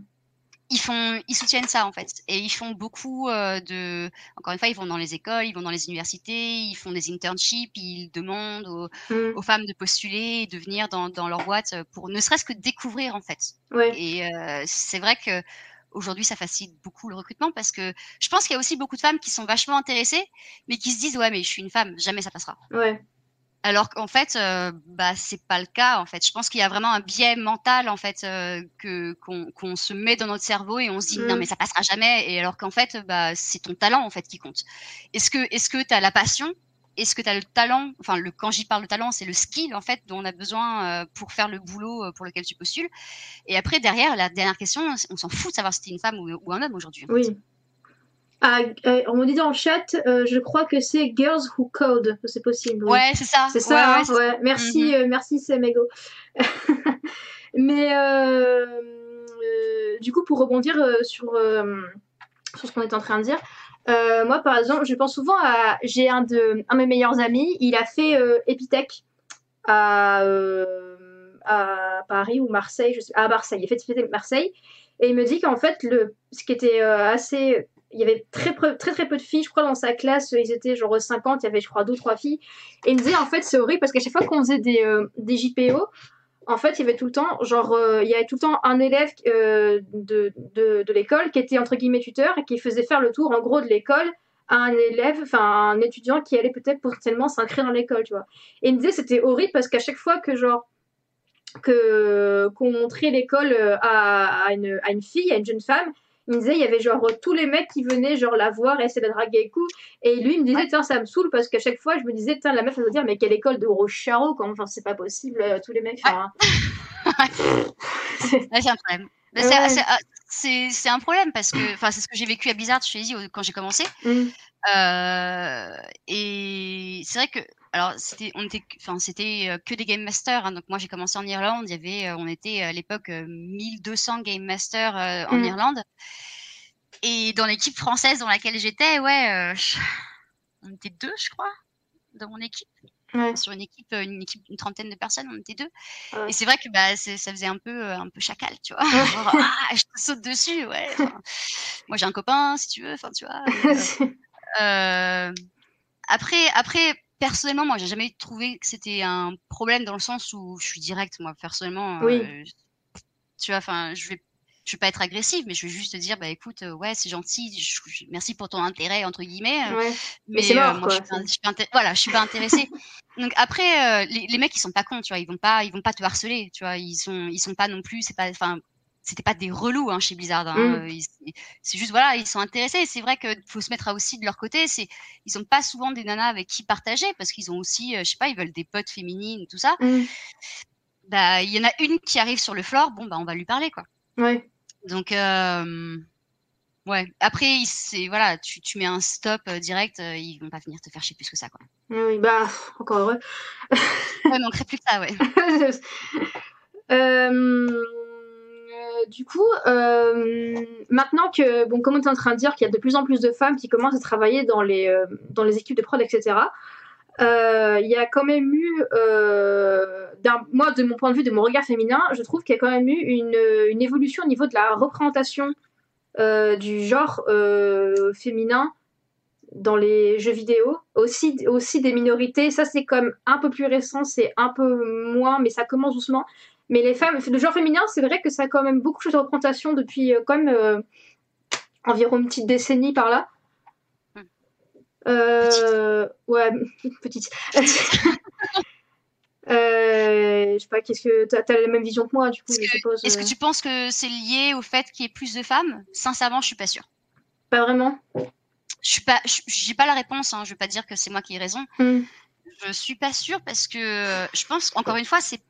ils font, ils soutiennent ça en fait, et ils font beaucoup euh, de. Encore une fois, ils vont dans les écoles, ils vont dans les universités, ils font des internships, ils demandent aux, Mm. aux femmes de postuler et de venir dans, dans leur boîte pour ne serait-ce que découvrir en fait. Ouais. Et euh, c'est vrai que aujourd'hui, ça facilite beaucoup le recrutement parce que je pense qu'il y a aussi beaucoup de femmes qui sont vachement intéressées, mais qui se disent ouais, mais je suis une femme, jamais ça passera. Ouais. Alors qu'en fait, euh, bah c'est pas le cas en fait. Je pense qu'il y a vraiment un biais mental en fait euh, que qu'on se met dans notre cerveau et on se dit non Mm. mais ça passera jamais. Et alors qu'en fait, bah c'est ton talent en fait qui compte. Est-ce que est-ce que t'as la passion? Est-ce que t'as le talent? Enfin, le quand j'y parle de talent, c'est le skill en fait dont on a besoin euh, pour faire le boulot euh, pour lequel tu postules. Et après derrière, la dernière question, on s'en fout de savoir si t'es une femme ou, ou un homme aujourd'hui. Oui. Ah, on me dit dans le chat, euh, je crois que c'est Girls Who Code, c'est possible. oui. Ouais, c'est ça. C'est ça, ouais, hein, c'est- ouais. Merci, Mhm. euh, merci Semego. Mais euh, du coup, pour rebondir sur, sur ce qu'on est en train de dire, moi par exemple, je pense souvent à. J'ai un de, un de mes meilleurs amis, il a fait Epitech à, à Paris ou Marseille, je sais, à Marseille, il a fait Epitech Marseille, et il me dit qu'en fait, le, ce qui était assez. Il y avait très, très très peu de filles, je crois, dans sa classe, ils étaient genre 50, il y avait, je crois, 2 trois filles. Et il me disait, en fait, c'est horrible parce qu'à chaque fois qu'on faisait des, euh, des JPO, en fait, il y avait tout le temps, genre, euh, il y avait tout le temps un élève euh, de, de, l'école qui était entre guillemets tuteur et qui faisait faire le tour, en gros, de l'école à un élève, enfin, un étudiant qui allait peut-être potentiellement s'inscrire dans l'école, tu vois. Et il me disait, c'était horrible parce qu'à chaque fois que, genre, que qu'on montrait l'école à, une, à une fille, à une jeune femme, il me disait, il y avait genre tous les mecs qui venaient genre la voir et essayer de la draguer et coup. Et lui, il me disait, tiens, ça me saule parce qu'à chaque fois, je me disais, tiens, la meuf, elle va dire, mais quelle école de gros charreau, quand genre, c'est pas possible, euh, tous les mecs. enfin, c'est- un problème. Mais Ouais. c'est- ah, C'est un problème parce que, enfin, c'est ce que j'ai vécu à Blizzard, dit, au- quand j'ai commencé. Mm. Euh, et c'est vrai que, alors, c'était, on était, enfin, c'était euh, que des game masters. hein. donc moi, j'ai commencé en Irlande. Il y avait, euh, on était à l'époque euh, 1200 game masters euh, en Mm. Irlande. Et dans l'équipe française dans laquelle j'étais, ouais, euh, je- on était deux, je crois, dans mon équipe. Ouais. Sur une équipe, euh, une équipe, une trentaine de personnes, on était deux. Ouais. Et c'est vrai que bah, ça faisait un peu, euh, un peu chacal, tu vois. Genre, ah, je te saute dessus, ouais. enfin, moi, j'ai un copain, si tu veux. Enfin, tu vois. euh, euh, après, après, personnellement, moi, j'ai jamais trouvé que c'était un problème dans le sens où je suis directe, moi, personnellement. Oui. euh, tu vois, enfin, je vais, je vais pas être agressive, mais je vais juste te dire, bah écoute, euh, ouais, c'est gentil, je- je- merci pour ton intérêt entre guillemets. euh, ouais. mais c'est mort, moi, je suis pas, je voilà, je suis pas intéressée. Donc après, les, les mecs, ils sont pas cons, tu vois, ils vont pas, ils vont pas te harceler, tu vois, ils sont, ils sont pas non plus, c'est pas, enfin, c'était pas des relous hein, chez Blizzard. Hein, Mm. euh, ils- C'est juste voilà, ils sont intéressés. C'est vrai que faut se mettre à aussi de leur côté. C'est, ils ont pas souvent des nanas avec qui partager parce qu'ils ont aussi, euh, je sais pas, ils veulent des potes féminines, tout ça. Mm. Bah, il y en a une qui arrive sur le floor, bon bah on va lui parler quoi. Ouais. Donc, euh, ouais. Après, c'est voilà, tu, tu mets un stop euh, direct, euh, ils vont pas venir te faire chier plus que ça, quoi. Oui, oui, bah, encore heureux. Ouais, manquerait plus que ça, ouais. Euh, du coup, euh, maintenant que, bon, comme on est en train de dire qu'il y a de plus en plus de femmes qui commencent à travailler dans les, euh, dans les équipes de prod, etc., euh, il y a quand même eu, euh, moi, de mon point de vue, de mon regard féminin, je trouve qu'il y a quand même eu une, évolution au niveau de la représentation euh, du genre euh, féminin dans les jeux vidéo, aussi, aussi des minorités. Ça, c'est comme un peu plus récent, c'est un peu moins, mais ça commence doucement. Mais les femmes, le genre féminin, c'est vrai que ça a quand même beaucoup de représentation depuis euh, quand même euh, environ une petite décennie par là. Hmm. Euh, ouais, petite. euh, je sais pas, qu'est-ce que t'as, t'as la même vision que moi, du coup, Est-ce que, tu penses que c'est lié au fait qu'il y ait plus de femmes? Sincèrement, je suis pas sûre. Pas vraiment. Je suis pas, j'ai pas la réponse. Hein. Je vais pas dire que c'est moi qui ai raison. Hmm. Je suis pas sûre parce que je pense, encore une fois, c'est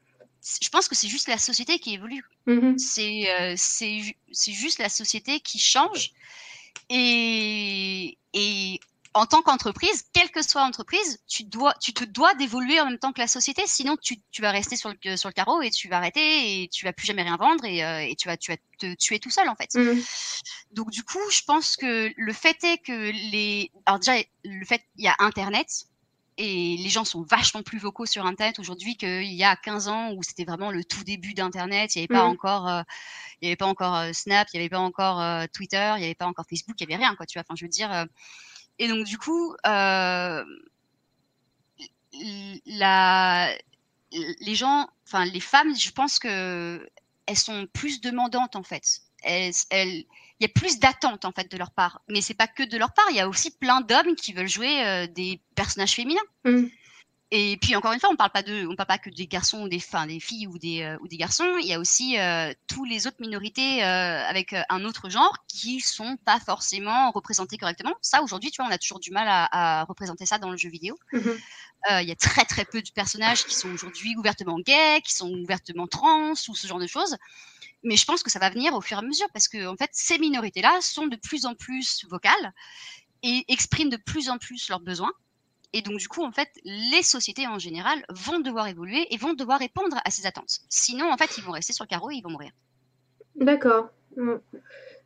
je pense que c'est juste la société qui évolue. Mhm. C'est c'est juste la société qui change. Et, et en tant qu'entreprise, quelle que soit l'entreprise, tu, dois, tu te dois d'évoluer en même temps que la société, sinon tu, tu, vas rester sur le, sur le carreau et tu vas arrêter et tu vas plus jamais rien vendre et, euh, et tu, vas, tu vas te tuer tout seul en fait. Mhm. Donc du coup, je pense que le fait est que les... Alors déjà, le fait, il y a Internet, et les gens sont vachement plus vocaux sur Internet aujourd'hui qu'il y a 15 ans où c'était vraiment le tout début d'Internet. Il n'y avait pas encore, euh, il y avait pas encore euh, Snap, il n'y avait pas encore euh, Twitter, il n'y avait pas encore Facebook, il n'y avait rien, quoi. Tu vois. Enfin, je veux dire. euh, et donc du coup, euh, la, les gens, enfin les femmes, je pense que elles sont plus demandantes en fait. Elles, elles, il y a plus d'attentes en fait de leur part. Mais c'est pas que de leur part, il y a aussi plein d'hommes qui veulent jouer euh, des personnages féminins. Mhm. Et puis encore une fois, on parle pas de, on parle pas que des garçons ou des, enfin, des filles ou des euh, ou des garçons. Il y a aussi euh, tous les autres minorités euh, avec euh, un autre genre qui sont pas forcément représentées correctement. Ça aujourd'hui, tu vois, on a toujours du mal à, à représenter ça dans le jeu vidéo. Mhm. Euh, Il y a très très peu de personnages qui sont aujourd'hui ouvertement gays, qui sont ouvertement trans ou ce genre de choses. Mais je pense que ça va venir au fur et à mesure parce que en fait, ces minorités-là sont de plus en plus vocales et expriment de plus en plus leurs besoins. Et donc, du coup, en fait, les sociétés en général vont devoir évoluer et vont devoir répondre à ces attentes. Sinon, en fait, ils vont rester sur le carreau et ils vont mourir. D'accord.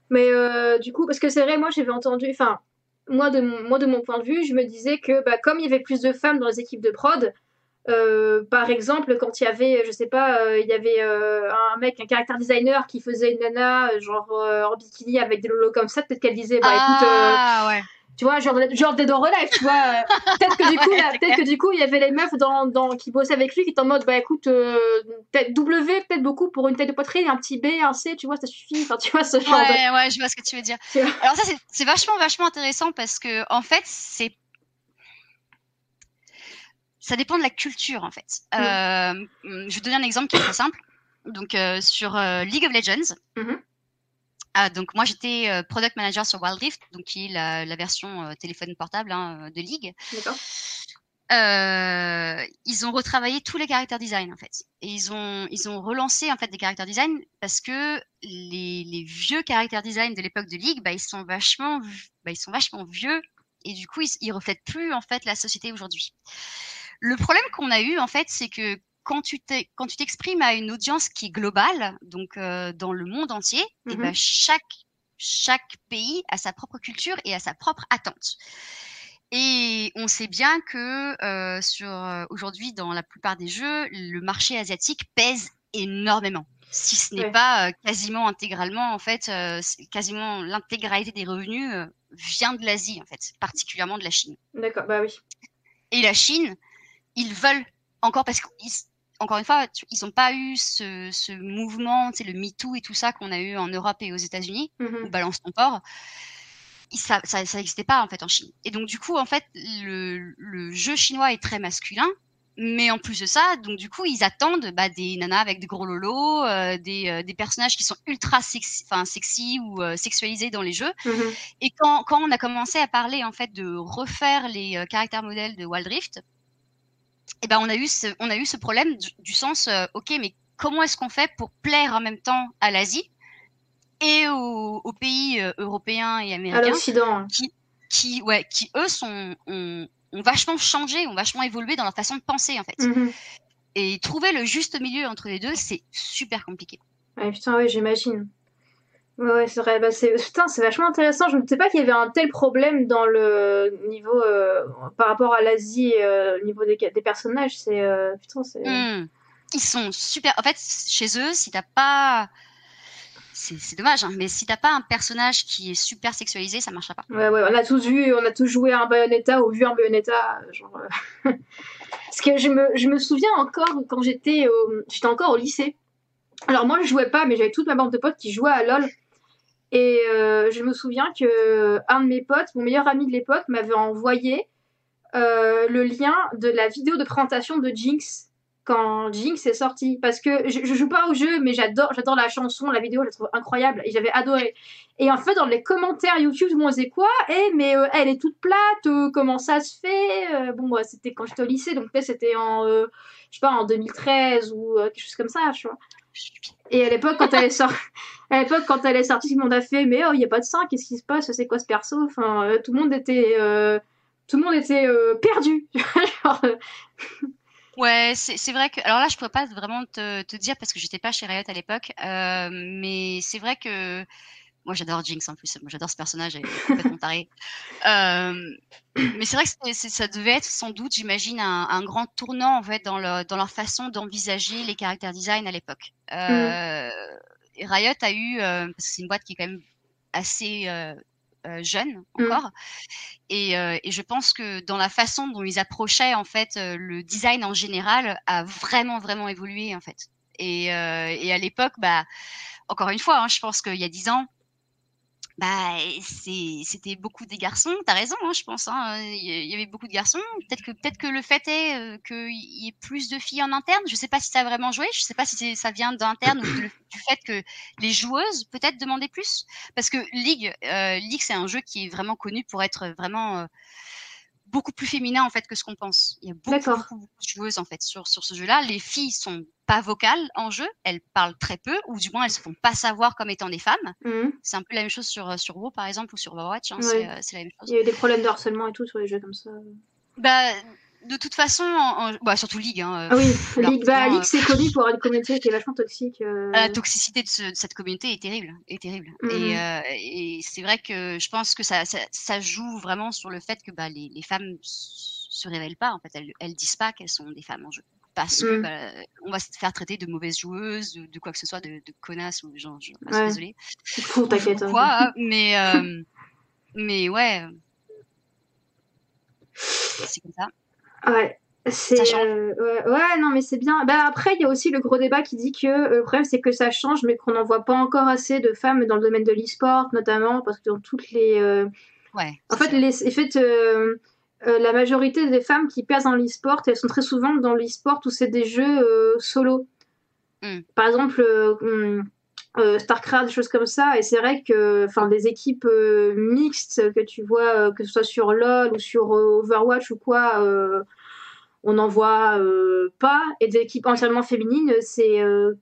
Mais euh, du coup, parce que c'est vrai, moi j'avais entendu, enfin, moi de, mon, moi de mon point de vue, je me disais que bah, comme il y avait plus de femmes dans les équipes de prod, euh, par exemple, quand il y avait, je sais pas, euh, il y avait euh, un mec, un caractère designer qui faisait une nana, genre en bikini avec des lolos comme ça, peut-être qu'elle disait, bah écoute, ah, ouais. tu vois, genre, genre Dead or Alive, tu vois. peut-être que du coup, Ouais, peut-être que du coup, il y avait les meufs dans, dans, qui bossaient avec lui qui étaient en mode, bah écoute, peut-être W, peut-être beaucoup pour une taille de poitrine, un petit B, un C, tu vois, ça suffit. Enfin, tu vois, ce genre de. Ouais, ouais, je vois ce que tu veux dire. Alors ça, c'est- c'est vachement, vachement intéressant parce que, en fait, c'est ça dépend de la culture, en fait. Mm. Euh, je vais donner un exemple qui est très simple. Donc, euh, sur euh, League of Legends, Mhm. ah, donc moi, j'étais product manager sur Wild Rift, donc qui est la, la version téléphone portable hein, de League. Ils ont retravaillé tous les caractères design en fait. Et ils ont ils ont relancé en fait des caractères design parce que les, les vieux caractères design de l'époque de League, bah, ils sont vachement bah, ils sont vachement vieux et du coup ils, ils reflètent plus en fait la société aujourd'hui. Le problème qu'on a eu en fait, c'est que quand tu t'exprimes à une audience qui est globale, donc euh, dans le monde entier, et Mhm. ben chaque chaque pays a sa propre culture et a sa propre attente. Et on sait bien que euh, sur euh, aujourd'hui dans la plupart des jeux, le marché asiatique pèse énormément. Si ce n'est Ouais. pas euh, quasiment intégralement en fait, euh, quasiment l'intégralité des revenus euh, vient de l'Asie en fait, particulièrement de la Chine. D'accord, bah oui. Et la Chine, ils veulent encore parce qu'ils encore une fois, ils n'ont pas eu ce, ce mouvement, le MeToo et tout ça qu'on a eu en Europe et aux États-Unis, ou balance ton port. Ça, n'existait pas en fait en Chine. Et donc du coup, en fait, le, le jeu chinois est très masculin, mais en plus de ça, donc du coup, ils attendent bah, des nanas avec des gros lolos, euh, des, euh, des personnages qui sont ultra sexy, ou euh, sexualisés dans les jeux. Mhm. Et quand, quand on a commencé à parler en fait de refaire les caractères modèles de Wild Rift, eh ben on a eu ce, on a eu ce problème du, du sens, euh, ok, mais comment est-ce qu'on fait pour plaire en même temps à l'Asie et aux, aux pays euh, européens et À américains l'Occident. qui, ouais, qui eux sont, ont, ont vachement changé, ont vachement évolué dans leur façon de penser en fait. Mhm. Et trouver le juste milieu entre les deux, c'est super compliqué. Ouais, putain, ouais, j'imagine. Ouais, ouais, c'est vrai. Bah, c'est... Putain, c'est vachement intéressant. Je ne sais pas qu'il y avait un tel problème dans le niveau euh, par rapport à l'Asie, euh, au niveau des, des personnages. C'est euh, putain, c'est. Hmm. Ils sont super. En fait, chez eux, si t'as pas. C'est c'est dommage, hein, mais si t'as pas un personnage qui est super sexualisé, ça marchera pas. Ouais, ouais, on a tous vu, on a tous joué à un Bayonetta ou vu un Bayonetta, genre. Parce que je me, je me souviens encore quand j'étais, au- j'étais encore au lycée. Alors moi, je jouais pas, mais j'avais toute ma bande de potes qui jouaient à LoL. Et euh, je me souviens que un de mes potes, mon meilleur ami de l'époque, m'avait envoyé euh, le lien de la vidéo de présentation de Jinx quand Jinx est sorti. Parce que je, je joue pas au jeu mais j'adore j'adore la chanson la vidéo je la trouve incroyable et j'avais adoré. Et en fait dans les commentaires YouTube tout le monde disait quoi? Eh mais euh, elle est toute plate euh, comment ça se fait? Euh, bon moi c'était quand j'étais au lycée donc peut-être c'était en euh, je sais pas en 2013 ou euh, quelque chose comme ça tu vois et à l'époque quand elle est sortie à l'époque quand elle est sortie tout le monde a fait mais oh il y a pas de sein qu'est-ce qui se passe? C'est quoi ce perso? Enfin euh, tout le monde était euh, tout le monde était euh, perdu Ouais, c'est vrai que. Alors là, je pourrais pas vraiment te, dire parce que j'étais pas chez Riot à l'époque, mais c'est vrai que moi j'adore Jinx en plus. Moi j'adore ce personnage, elle est complètement tarée. Euh, mais c'est vrai que ça devait être sans doute, j'imagine, un, un grand tournant en fait dans, le, dans leur façon d'envisager les caractères design à l'époque. Euh, Riot a eu, euh, parce que c'est une boîte qui est quand même assez euh, euh, jeune Mm. encore. Et, et je pense que dans la façon dont ils approchaient en fait le design en général a vraiment vraiment évolué en fait. Et, et à l'époque, bah encore une fois, hein, je pense qu'il y a dix ans, bah c'était beaucoup des garçons. T'as raison, hein, je pense. hein, Il y avait beaucoup de garçons. Peut-être que peut-être que le fait est euh, qu'il y ait plus de filles en interne. Je sais pas si ça a vraiment joué. Je sais pas si ça vient d'interne ou du fait que les joueuses peut-être demandaient plus. Parce que League, euh, League c'est un jeu qui est vraiment connu pour être vraiment euh, beaucoup plus féminin en fait que ce qu'on pense. Il y a beaucoup, beaucoup, beaucoup de joueuses en fait sur, sur ce jeu-là. Les filles sont pas vocales en jeu, elles parlent très peu, ou du moins elles se font pas savoir comme étant des femmes. Mhm. C'est un peu la même chose sur, euh, sur WoW par exemple ou sur Overwatch, hein, Ouais. euh, c'est la même chose. Il y a eu des problèmes de harcèlement et tout sur les jeux comme ça. Bah, de toute façon, en, en- bah, surtout League. Hein, Ah oui, League, bah, mouvement, League c'est connu pour avoir une communauté qui est vachement toxique. euh. la toxicité de, ce- de cette communauté est terrible, est terrible. Mhm. Et, euh, et c'est vrai que je pense que ça, ça, ça joue vraiment sur le fait que bah, les, les femmes se révèlent pas. En fait, elles, elles disent pas qu'elles sont des femmes en jeu, parce que Mhm. bah, on va se faire traiter de mauvaises joueuses, de, de quoi que ce soit, de, de connasses ou genre, je, Ouais. désolée. Fou, ou- t'inquiète. hein. hein, mais euh, mais ouais, c'est comme ça. Ouais. C'est Ça change. euh, ouais, ouais, non mais c'est bien. Bah après il y a aussi le gros débat qui dit que euh, le problème c'est que ça change mais qu'on n'en voit pas encore assez de femmes dans le domaine de l'e-sport notamment parce que dans toutes les euh, Ouais. en fait les en fait euh, la majorité des femmes qui percent dans l'e-sport elles sont très souvent dans l'e-sport où c'est des jeux solo. Mm. Par exemple euh, Starcraft des choses comme ça et c'est vrai que enfin des équipes euh, mixtes que tu vois euh, que ce soit sur LoL ou sur euh, Overwatch ou quoi euh, on n'en voit euh, pas. Et des équipes entièrement féminines, c'est euh,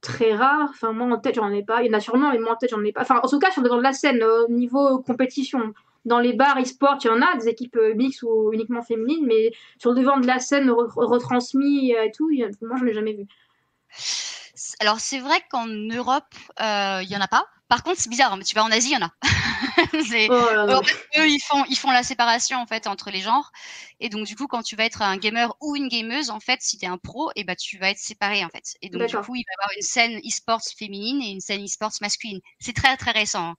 très rare. Enfin, moi en tête, j'en ai pas. Il y en a sûrement, mais moi en tête, j'en ai pas. Enfin, en tout cas, sur le devant de la scène, euh, au niveau compétition. Dans les bars e-sport, il y en a des équipes euh, mixtes ou uniquement féminines, mais sur le devant de la scène re- retransmis euh, et tout, moi, j'en ai jamais vu. Alors c'est vrai qu'en Europe, euh, il y en a pas. Par contre, c'est bizarre, hein, mais tu vas en Asie, il y en a. C'est- Oh là là. En fait, eux, ils font, ils font la séparation en fait entre les genres. Et donc du coup, quand tu vas être un gamer ou une gameuse, en fait, si tu es un pro, et ben tu vas être séparé en fait. Et donc du coup, il va y avoir une scène e-sports féminine et une scène e-sports masculine. C'est très très récent hein.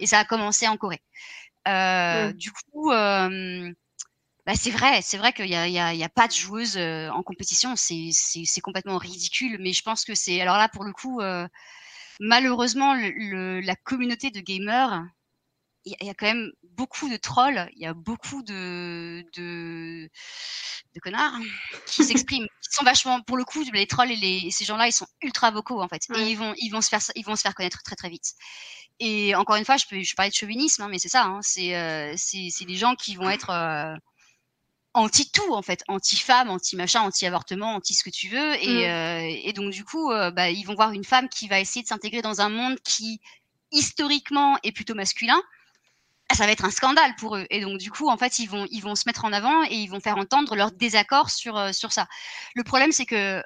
et ça a commencé en Corée. Euh, Mm. Du coup, euh, bah, c'est vrai, c'est vrai qu'il y a, y, a, y a pas de joueuse euh, en compétition. C'est c'est- c'est complètement ridicule. Mais je pense que c'est alors là pour le coup. euh, malheureusement, le, le- la communauté de gamers, il y, a- il y a quand même beaucoup de trolls, il y a beaucoup de, de, de connards qui s'expriment, qui sont vachement, pour le coup, les trolls et, les, et ces gens-là, ils sont ultra vocaux en fait, Ouais. et ils vont, ils vont se faire, ils vont se faire connaître très très vite. Et encore une fois, je peux, je parlais de chauvinisme, hein, mais c'est ça, hein, c'est, euh, c'est, c'est des gens qui vont être euh, anti tout en fait, anti femme, anti machin, anti avortement, anti ce que tu veux, et, Mm. euh, et donc du coup, euh, bah, ils vont voir une femme qui va essayer de s'intégrer dans un monde qui historiquement est plutôt masculin. Ah, ça va être un scandale pour eux. Et donc, du coup, en fait, ils vont, ils vont se mettre en avant et ils vont faire entendre leur désaccord sur, euh, sur ça. Le problème, c'est que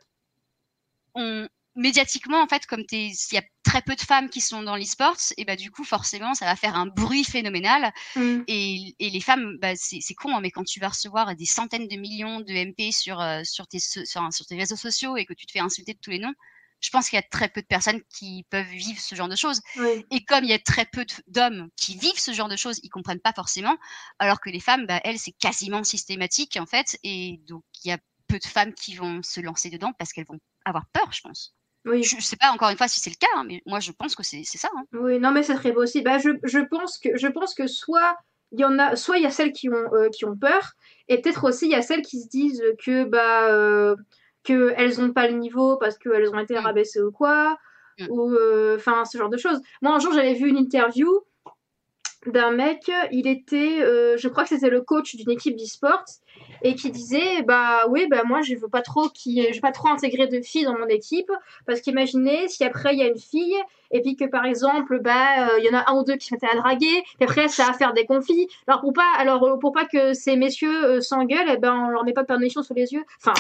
on, médiatiquement, en fait, comme il y a très peu de femmes qui sont dans l'e-sports, et bah, du coup, forcément, ça va faire un bruit phénoménal. Mm. Et, et les femmes, bah, c'est c'est con, hein, mais quand tu vas recevoir des centaines de millions de MP sur, euh, sur, tes, sur, sur tes réseaux sociaux et que tu te fais insulter de tous les noms, je pense qu'il y a très peu de personnes qui peuvent vivre ce genre de choses. Oui. Et comme il y a très peu d'hommes qui vivent ce genre de choses, ils comprennent pas forcément. Alors que les femmes, bah, elles, c'est quasiment systématique en fait. Et donc il y a peu de femmes qui vont se lancer dedans parce qu'elles vont avoir peur, je pense. Oui. Je, je sais pas encore une fois si c'est le cas, hein, mais moi je pense que c'est c'est ça. hein. Oui, non, mais ça serait possible. Bah, je, je pense que je pense que soit il y en a, soit il y a celles qui ont euh, qui ont peur, et peut-être aussi il y a celles qui se disent que bah euh, qu'elles n'ont pas le niveau parce qu'elles ont été Mm. rabaissées ou quoi, Mm. ou euh, enfin ce genre de choses. Moi un jour j'avais vu une interview d'un mec, il était, euh, je crois que c'était le coach d'une équipe d'e-sport, et qui disait, bah oui, bah moi je veux pas trop qui, je veux pas trop intégrer de filles dans mon équipe, parce qu'imaginez si après il y a une fille, et puis que par exemple, bah euh, il y en a un ou deux qui se mettent à draguer, et après ça va faire des conflits. Alors pour pas, alors euh, pour pas que ces messieurs euh, s'engueulent, eh ben on leur met pas de permission sous les yeux. Enfin,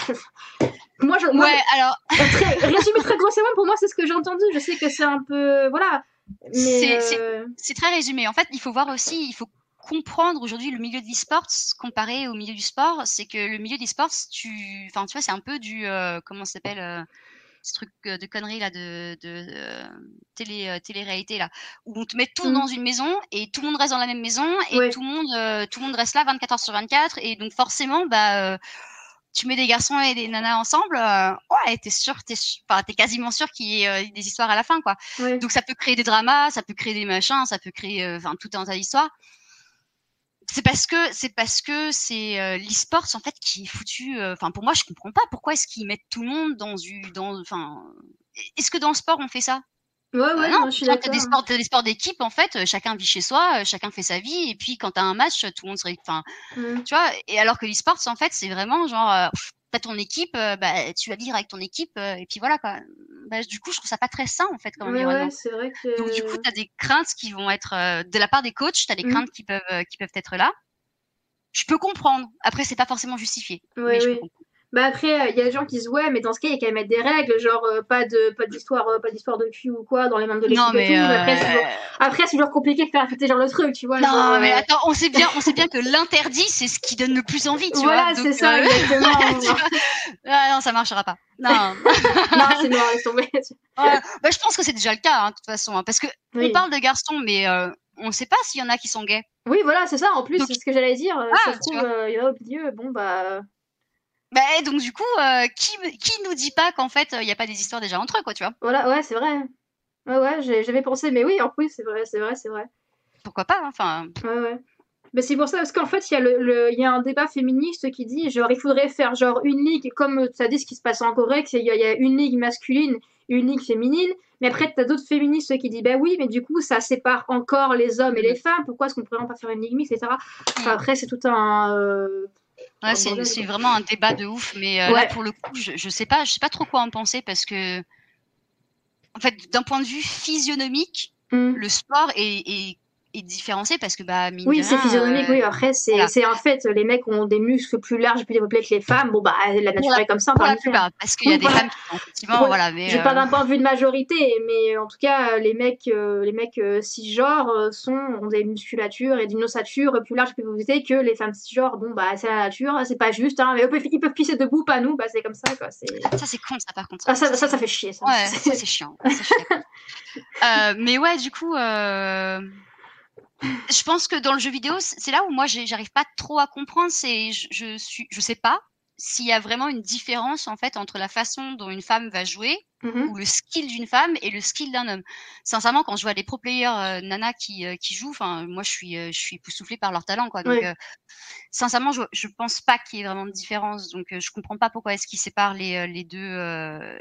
moi je, moi, Ouais, alors, très, résumé très grossièrement, pour moi c'est ce que j'ai entendu. Je sais que c'est un peu, voilà, C'est- euh, très résumé. En fait, il faut voir aussi, il faut comprendre aujourd'hui le milieu de l'e-sport comparé au milieu du sport. C'est que le milieu d'e-sport, tu, enfin, tu vois, c'est un peu du, euh, comment ça s'appelle, euh, ce truc euh, de conneries là, de, de euh, télé, euh, télé-réalité là, où on te met tout Mhm. dans une maison et tout le monde reste dans la même maison et Ouais. tout le monde, euh, tout le monde reste là 24 heures sur 24 et donc forcément, bah euh, tu mets des garçons et des nanas ensemble, euh, ouais, t'es sûr, t'es, enfin, t'es quasiment sûr qu'il y ait euh, des histoires à la fin, quoi. Donc ça peut créer des dramas, ça peut créer des machins, ça peut créer euh, enfin tout un tas d'histoires. C'est parce que c'est parce que c'est euh, l'e-sport en fait qui est foutu. Enfin pour moi je comprends pas pourquoi est-ce qu'ils mettent tout le monde dans une dans enfin est-ce que dans le sport on fait ça? Ouais, ouais, Euh, Non, non, je suis d'accord. t'as des sports t'as des sports d'équipe en fait, euh, chacun vit chez soi, euh, chacun fait sa vie et puis quand t'as un match tout le monde serait enfin Mm. tu vois et alors que l'e-sport en fait c'est vraiment genre euh, t'as ton équipe, euh, bah tu vas vivre avec ton équipe euh, et puis voilà quoi. Bah, du coup je trouve ça pas très sain en fait comme environnement. ouais, vrai que. Donc du coup, tu as des craintes qui vont être de la part des coachs, tu as des Mhm. craintes qui peuvent qui peuvent être là. Je peux comprendre. Après, c'est pas forcément justifié. Mais je peux comprendre. Bah après, il y a des gens qui disent ouais, mais dans ce cas, il y a qu'à mettre des règles, genre euh, pas de pas d'histoire, euh, pas d'histoire de cul ou quoi dans les membres de l'équipe Non, et mais, tout. Mais après, euh, c'est toujours, après, c'est toujours compliqué de faire accepter genre le truc, tu vois. non, genre, mais euh, attends, on sait bien, on sait bien que l'interdit, c'est ce qui donne le plus envie, tu voilà, vois. c'est donc, ça, euh, exactement. Ah, non, ça marchera pas. Non. non, c'est noir, laisse tomber. Bah, je pense que c'est déjà le cas, hein, de toute façon, hein, parce que Oui. on parle de garçons, mais euh, on sait pas s'il y en a qui sont gays. oui, voilà, c'est ça. En plus, c'est ce que j'allais dire. euh, Ah, ça se trouve, euh, il y en a au milieu. Bon bah. Bah, et donc du coup, euh, qui qui nous dit pas qu'en fait, il y a pas des histoires déjà entre eux, quoi, tu vois? Voilà, ouais, c'est vrai. Ouais, ouais, j'ai- j'avais pensé, mais oui, en plus, c'est vrai, c'est vrai, c'est vrai. Pourquoi pas hein, Enfin, Ouais, ouais. Mais c'est pour ça, parce qu'en fait, il y, a le, le- il y a un débat féministe qui dit, genre, il faudrait faire genre une ligue, comme as dit ce qui se passe en Corée, qu'il y, a- y a une ligue masculine, une ligue féminine, mais après, tu as d'autres féministes qui disent, bah oui, mais du coup, ça sépare encore les hommes et les femmes, pourquoi est-ce qu'on pourrait pas faire une ligue mixte, etc. Enfin, après, c'est tout un... euh, Ouais, c'est vraiment un débat de ouf, mais euh, Ouais. là pour le coup, je, je sais pas, je sais pas trop quoi en penser parce que, en fait, d'un point de vue physionomique, Hmm. le sport est, est, est différencié parce que bah mine Oui, c'est physionomique, euh, oui. Après, c'est voilà. un fait. Les mecs ont des muscles plus larges et plus développés que les femmes. Bon, bah, la nature est comme ça. la plupart, parce qu'il y a des femmes qui effectivement, voilà, mais Je euh, parle d'un point de vue de majorité, mais en tout cas, les mecs, euh, les mecs euh, cisgenres euh, sont, ont des musculatures et d'une ossature plus large et plus développée que les femmes cisgenres. Bon, bah, c'est la nature, c'est pas juste, hein, mais eux, ils peuvent pisser debout, pas nous, bah, c'est comme ça, quoi. ça c'est con ça par contre. Ah, ça, ça, ça fait chier, ça. Ouais, ça c'est chiant. Euh, mais ouais, du coup, euh, je pense que dans le jeu vidéo, c'est là où moi j'arrive pas trop à comprendre. C'est je, je suis, je sais pas s'il y a vraiment une différence en fait entre la façon dont une femme va jouer Mhm. ou le skill d'une femme et le skill d'un homme. Sincèrement, quand je vois des pro players euh, nana qui, euh, qui jouent, enfin moi je suis euh, je suis époustouflée par leur talent quoi. Donc Oui. euh, sincèrement, je je pense pas qu'il y ait vraiment de différence. Donc je comprends pas pourquoi est-ce qu'ils séparent les les deux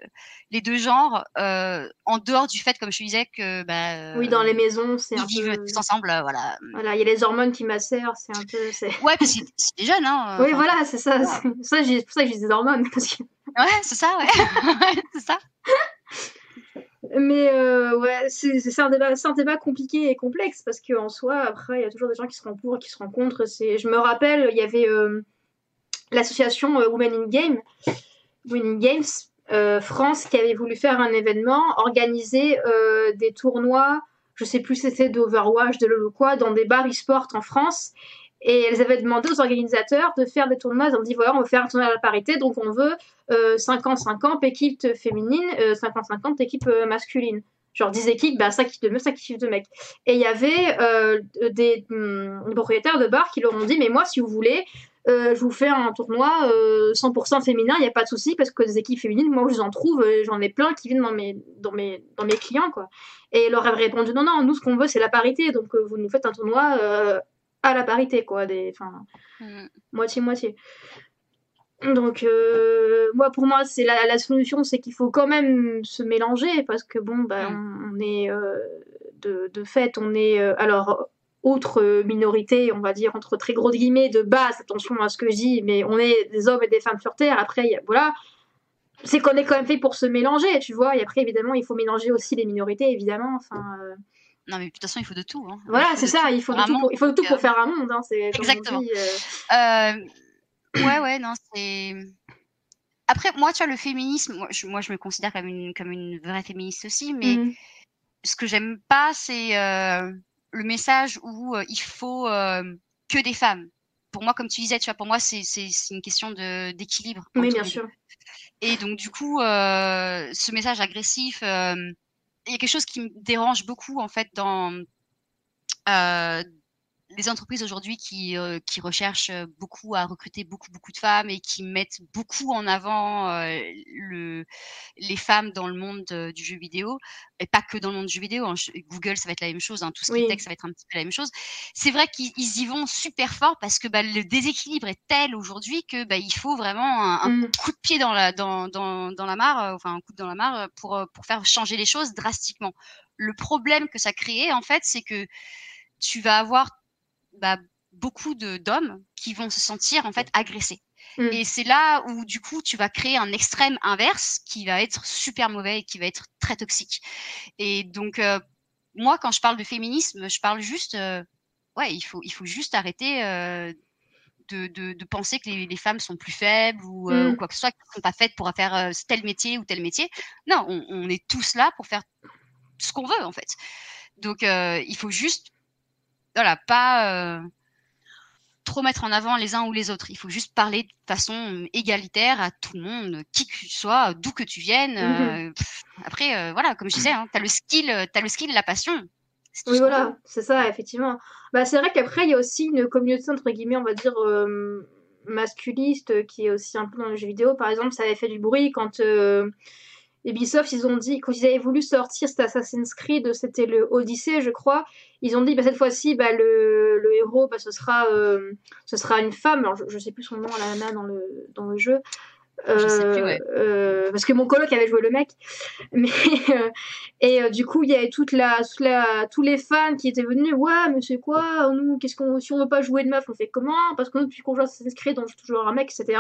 les deux genres en dehors du fait comme je disais que bah Oui, dans les maisons, c'est ils vivent peu. tous ensemble, voilà. Voilà, il y a les hormones qui macèrent, c'est un peu. c'est- Ouais, puis c'est c'est des jeunes, hein. Oui, voilà, c'est ça. C'est ça, j'ai- c'est pour ça que j'ai des hormones. Parce que... Ouais, c'est ça, ouais. C'est ça. Mais euh, ouais, c'est un débat, compliqué et complexe parce qu'en soi, après, il y a toujours des gens qui contre. C'est, je me rappelle, il y avait euh, l'association euh, Women in Games France qui avait voulu faire un événement, organiser des tournois, je sais plus si c'était d'Overwatch, de LoL quoi, dans des bars e-sport en France. Et elles avaient demandé aux organisateurs de faire des tournois. Elles ont dit voilà, on veut faire un tournoi à la parité, donc on veut euh, 50-50 équipes féminines, euh, 50-50 équipes euh, masculines. Genre 10 équipes, bah, 5 équipes de meufs, 5 équipes de mecs. Et il y avait euh, des, des propriétaires de bars qui leur ont dit Mais moi, si vous voulez, euh, je vous fais un tournoi euh, 100% féminin, il n'y a pas de souci, parce que des équipes féminines, moi, je vous en trouve, euh, j'en ai plein qui viennent dans mes, dans mes, dans mes clients. quoi. Et ils leur avaient répondu Non, non, nous, ce qu'on veut, c'est la parité, donc vous nous faites un tournoi à la parité, quoi. Des, enfin, Mm. moitié-moitié. Donc, euh, moi, pour moi, c'est la, la solution, c'est qu'il faut quand même se mélanger parce que bon, bah, Mm. on, on est euh, de, de fait, on est euh, alors autre minorité, on va dire entre très gros guillemets de base. Attention à ce que je dis, mais on est des hommes et des femmes sur terre. Après, y a- voilà, c'est qu'on est quand même fait pour se mélanger, tu vois. Et après, évidemment, il faut mélanger aussi les minorités, évidemment. Enfin, euh, Non, mais de toute façon, il faut de tout. hein. voilà, c'est ça. Il faut de tout pour, il faut de tout pour faire un monde. Hein, Exactement. dit, euh, Euh, ouais, ouais, non, c'est. Après, moi, tu vois, le féminisme, moi, je, moi, je me considère comme une, comme une vraie féministe aussi, mais mm, ce que j'aime pas, c'est euh, le message où euh, il faut que des femmes. Pour moi, comme tu disais, tu vois, pour moi, c'est une question d'équilibre. oui, bien sûr. Et donc, du coup, euh, ce message agressif, euh, il y a quelque chose qui me dérange beaucoup, en fait, dans euh, les entreprises aujourd'hui qui, euh, qui recherchent euh, beaucoup à recruter beaucoup, beaucoup de femmes et qui mettent beaucoup en avant euh, le, les femmes dans le monde euh, du jeu vidéo, et pas que dans le monde du jeu vidéo. hein. Google, ça va être la même chose, hein, tout ce qui est tech, ça va être un petit peu la même chose. C'est vrai qu'ils ils y vont super fort parce que bah, le déséquilibre est tel aujourd'hui que bah, il faut vraiment un, un Mm. coup de pied dans la, dans, dans, dans la mare, euh, enfin un coup dans la mare pour, pour faire changer les choses drastiquement. Le problème que ça crée, en fait, c'est que tu vas avoir bah, beaucoup d'hommes qui vont se sentir en fait agressés. Mm. Et c'est là où du coup tu vas créer un extrême inverse qui va être super mauvais et qui va être très toxique. Et donc euh, moi quand je parle de féminisme, je parle juste euh, ouais, il faut il faut juste arrêter euh, de, de, de penser que les, les femmes sont plus faibles ou, Mm. ou quoi que ce soit, qu'elles sont pas faites pour faire tel métier ou tel métier. Non, on, on est tous là pour faire ce qu'on veut en fait. Donc il faut juste voilà, pas euh, trop mettre en avant les uns ou les autres. Il faut juste parler de façon euh, égalitaire à tout le monde, qui que tu sois, d'où que tu viennes. euh, pff, après, euh, voilà, comme je disais, hein, tu as le skill, t'as le skill, la passion. Oui, voilà, c'est ça, effectivement. Bah, c'est vrai qu'après, il y a aussi une communauté, entre guillemets, on va dire, euh, masculiste, qui est aussi un peu dans les jeux vidéo. Par exemple, ça avait fait du bruit quand euh, Ubisoft, ils ont dit, quand ils avaient voulu sortir cet Assassin's Creed, c'était le Odyssey, je crois, ils ont dit, bah, cette fois-ci, bah, le, héros, bah, ce sera, euh, ce sera une femme. Alors, je, je sais plus son nom, la nana, dans le, dans le jeu. Je sais plus, Euh, ouais. euh, parce que mon coloc avait joué le mec. Mais, euh, et euh, du coup, il y avait toute la, toute la, tous les fans qui étaient venus. Ouais, mais c'est quoi Nous, qu'est-ce qu'on, si on veut pas jouer de meuf, on fait comment? Parce que nous, depuis qu'on joue à Assassin's Creed, on joue toujours un mec, etc.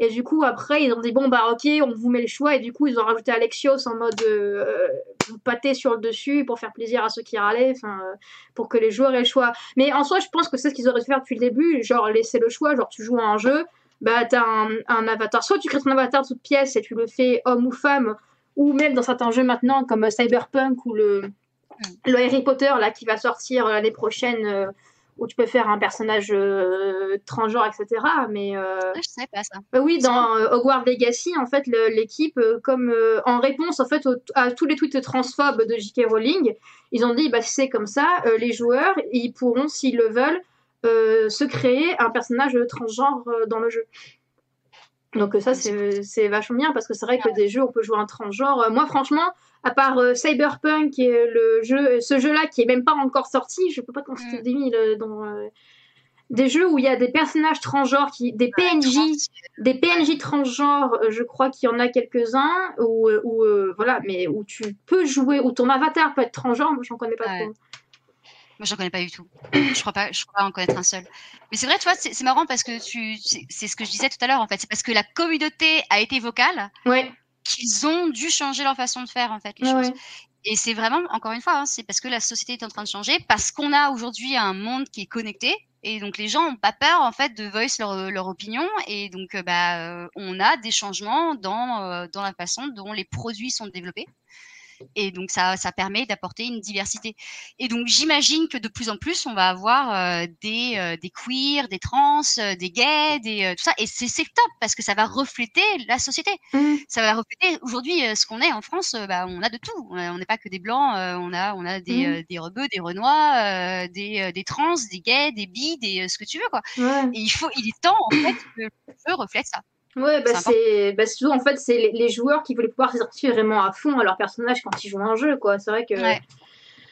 Et du coup, après, ils ont dit bon, bah ok, on vous met le choix. Et du coup, ils ont rajouté Alexios en mode euh, vous pâtez sur le dessus pour faire plaisir à ceux qui râlaient, enfin, euh, pour que les joueurs aient le choix. Mais en soi, je pense que c'est ce qu'ils auraient dû faire depuis le début. Genre, laisser le choix. Genre, tu joues à un jeu bah t'as un, un avatar. Soit tu crées ton avatar de toute pièce et tu le fais homme ou femme, ou même dans certains jeux maintenant comme Cyberpunk ou le, le Harry Potter là qui va sortir l'année prochaine euh, où tu peux faire un personnage euh, transgenre, etc. Mais euh, Ah, je savais pas ça. bah oui, dans euh, Hogwarts Legacy, en fait, l'équipe, euh, comme euh, en réponse en fait au- à tous les tweets transphobes de J.K. Rowling, ils ont dit bah si c'est comme ça, euh, les joueurs ils pourront, s'ils le veulent, euh, se créer un personnage transgenre euh, dans le jeu. Donc euh, ça c'est vachement bien parce que c'est vrai que des jeux on peut jouer un transgenre. Euh, moi franchement, à part euh, Cyberpunk et le jeu, ce jeu-là qui est même pas encore sorti, je peux pas des mille euh, dans euh, des jeux où il y a des personnages transgenres, qui, des PNJ, des PNJ transgenres, euh, je crois qu'il y en a quelques-uns, où, euh, où, euh, voilà, mais où tu peux jouer, où ton avatar peut être transgenre, moi j'en connais pas Ouais. trop. Moi, j'en connais pas du tout. Je crois pas, je crois pas en connaître un seul. Mais c'est vrai, tu vois, c'est marrant parce que tu, c'est ce que je disais tout à l'heure, en fait. C'est parce que la communauté a été vocale Ouais, qu'ils ont dû changer leur façon de faire, en fait, les ouais, choses. Et c'est vraiment, encore une fois, hein, c'est parce que la société est en train de changer, parce qu'on a aujourd'hui un monde qui est connecté, et donc les gens n'ont pas peur en fait de voice leur, leur opinion, et donc euh, bah, euh, on a des changements dans, euh, dans la façon dont les produits sont développés. Et donc ça, ça permet d'apporter une diversité. Et donc j'imagine que de plus en plus on va avoir euh, des, euh, des queers, des trans, euh, des gays, des, euh, tout ça. Et c'est top parce que ça va refléter la société Mm. ça va refléter aujourd'hui euh, ce qu'on est en France. bah, on a de tout. On n'est pas que des blancs. euh, on a, on a des, euh, des rebeux, des renois, euh, des, euh, des trans, des gays, des bi, des ce que tu veux quoi. ouais. Et il faut, il est temps en fait que le jeu reflète ça. Ouais, bah C'est bah, en fait c'est les, les joueurs qui voulaient pouvoir s'identifier vraiment à fond à leur personnage quand ils jouent à un jeu quoi. C'est vrai que Ouais.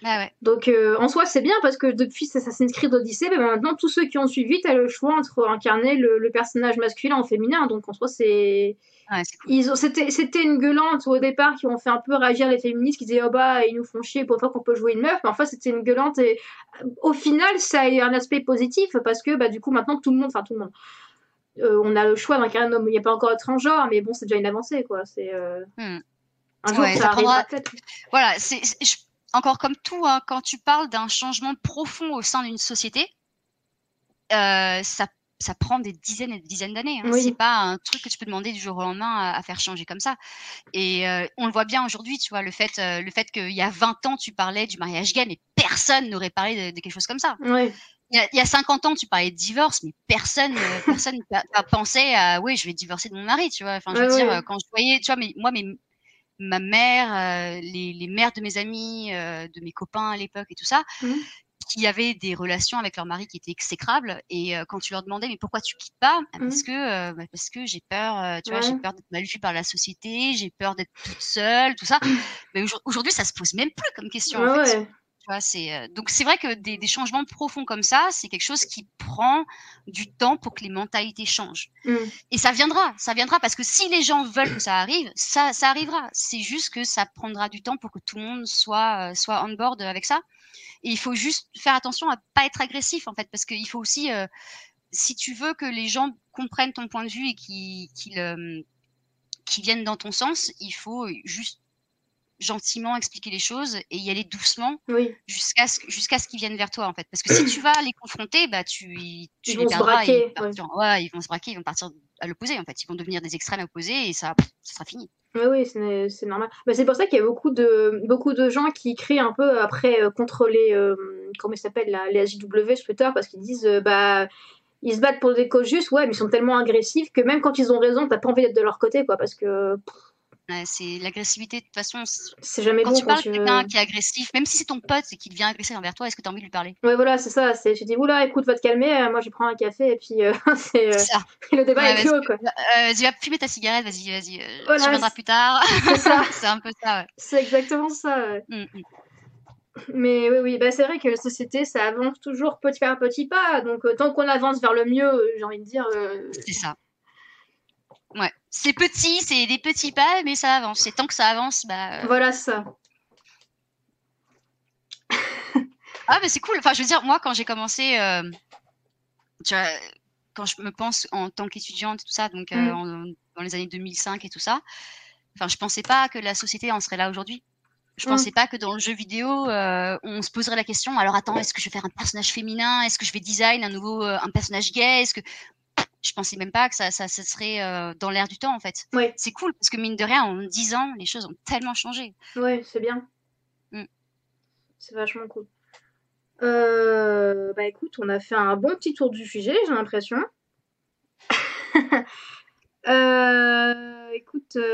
Ah Donc euh, en soi, c'est bien parce que depuis Assassin's Creed Odyssey, ben, maintenant tous ceux qui ont suivi, tu as le choix entre incarner le, personnage masculin ou féminin. Donc en soi, c'est. C'était, c'était une gueulante au départ qui ont fait un peu réagir les féministes qui disaient oh bah ils nous font chier pour fois qu'on peut jouer une meuf mais en fait c'était une gueulante et au final ça a eu un aspect positif parce que bah du coup maintenant tout le monde enfin tout le monde euh, on a le choix d'incarner un homme il n'y a pas encore de transgenre mais bon c'est déjà une avancée quoi c'est euh, hmm. un jour ça, arrivera peut-être voilà c'est, encore comme tout, hein, quand tu parles d'un changement profond au sein d'une société, euh, ça, ça, prend des dizaines et des dizaines d'années. Hein. C'est pas un truc que tu peux demander du jour au lendemain à, faire changer comme ça. Et on le voit bien aujourd'hui, tu vois, le fait, le fait qu'il y a 20 ans, tu parlais du mariage gay, mais personne n'aurait parlé de, quelque chose comme ça. Il, y a, 50 ans, tu parlais de divorce, mais personne, personne n'a pensé à, oui, je vais divorcer de mon mari, tu vois. Enfin, je veux dire, quand je voyais, tu vois, mais moi, mes, ma mère, euh, les, mères de mes amis, euh, de mes copains à l'époque et tout ça, mmh. qui avaient des relations avec leur mari qui étaient exécrables. Et euh, quand tu leur demandais mais pourquoi tu quittes pas? Bah, Parce mmh. que bah, parce que j'ai peur, tu vois, j'ai peur d'être mal vue par la société, j'ai peur d'être toute seule, tout ça. Mais aujourd'hui, ça se pose même plus comme question. en fait c'est euh, donc c'est vrai que des, changements profonds comme ça, c'est quelque chose qui prend du temps pour que les mentalités changent. Mmh. Et ça viendra, ça viendra parce que si les gens veulent que ça arrive, ça, ça arrivera. C'est juste que ça prendra du temps pour que tout le monde soit euh, soit on board avec ça. Et il faut juste faire attention à pas être agressif en fait, parce qu'il faut aussi, euh, si tu veux que les gens comprennent ton point de vue et qu'ils qui viennent dans ton sens, il faut juste gentiment expliquer les choses et y aller doucement jusqu'à ce, jusqu'à ce qu'ils viennent vers toi en fait. Parce que si tu vas les confronter, bah tu, tu ils vont se braquer, ils, ouais. ils vont se braquer, ils vont partir à l'opposé en fait. Ils vont devenir des extrêmes opposés et ça, ça sera fini. Oui, oui, c'est normal. Bah, c'est pour ça qu'il y a beaucoup de, beaucoup de gens qui crient un peu après euh, contre les, euh, comment ils s'appellent, les AJW sur Twitter, parce qu'ils disent, euh, bah, ils se battent pour des causes justes, ouais, mais ils sont tellement agressifs que même quand ils ont raison, t'as pas envie d'être de leur côté, quoi, parce que c'est l'agressivité de toute façon. C'est jamais quand bon tu parles de quelqu'un qui est agressif, même si c'est ton pote et qu'il devient agressif envers toi, est-ce que tu as envie de lui parler? Ouais, voilà, c'est ça. C'est, je dis, oula, écoute, va te calmer. Euh, moi, je prends un café et puis euh, c'est, ça. le débat est clos, quoi. Euh, tu vas fumer ta cigarette, vas-y, vas-y. Voilà, tu reviendras plus tard. C'est ça. c'est un peu ça, ouais. C'est exactement ça. Ouais. Mmh. Mais oui, oui, bah, c'est vrai que la société, ça avance toujours petit par petit pas. Donc, tant qu'on avance vers le mieux, j'ai envie de dire. C'est ça. Ouais. C'est petit, c'est des petits pas, mais ça avance. Et tant que ça avance, bah. Euh, voilà ça. ah, mais c'est cool. Enfin, je veux dire, moi, quand j'ai commencé, euh, tu vois, quand je me pense en tant qu'étudiante et tout ça, donc euh, mm. dans les années 2005 et tout ça, enfin, je pensais pas que la société en serait là aujourd'hui. Je pensais mm. pas que dans le jeu vidéo, on se poserait la question. Alors attends, est-ce que je vais faire un personnage féminin? Est-ce que je vais design un nouveau, un personnage gay? Est-ce que je pensais même pas que ça, ça, serait euh, dans l'air du temps en fait. C'est cool parce que mine de rien, en 10 ans, les choses ont tellement changé. Ouais, c'est bien. Mm. C'est vachement cool. Euh, bah écoute, on a fait un bon petit tour du sujet, j'ai l'impression. Euh, écoute, pour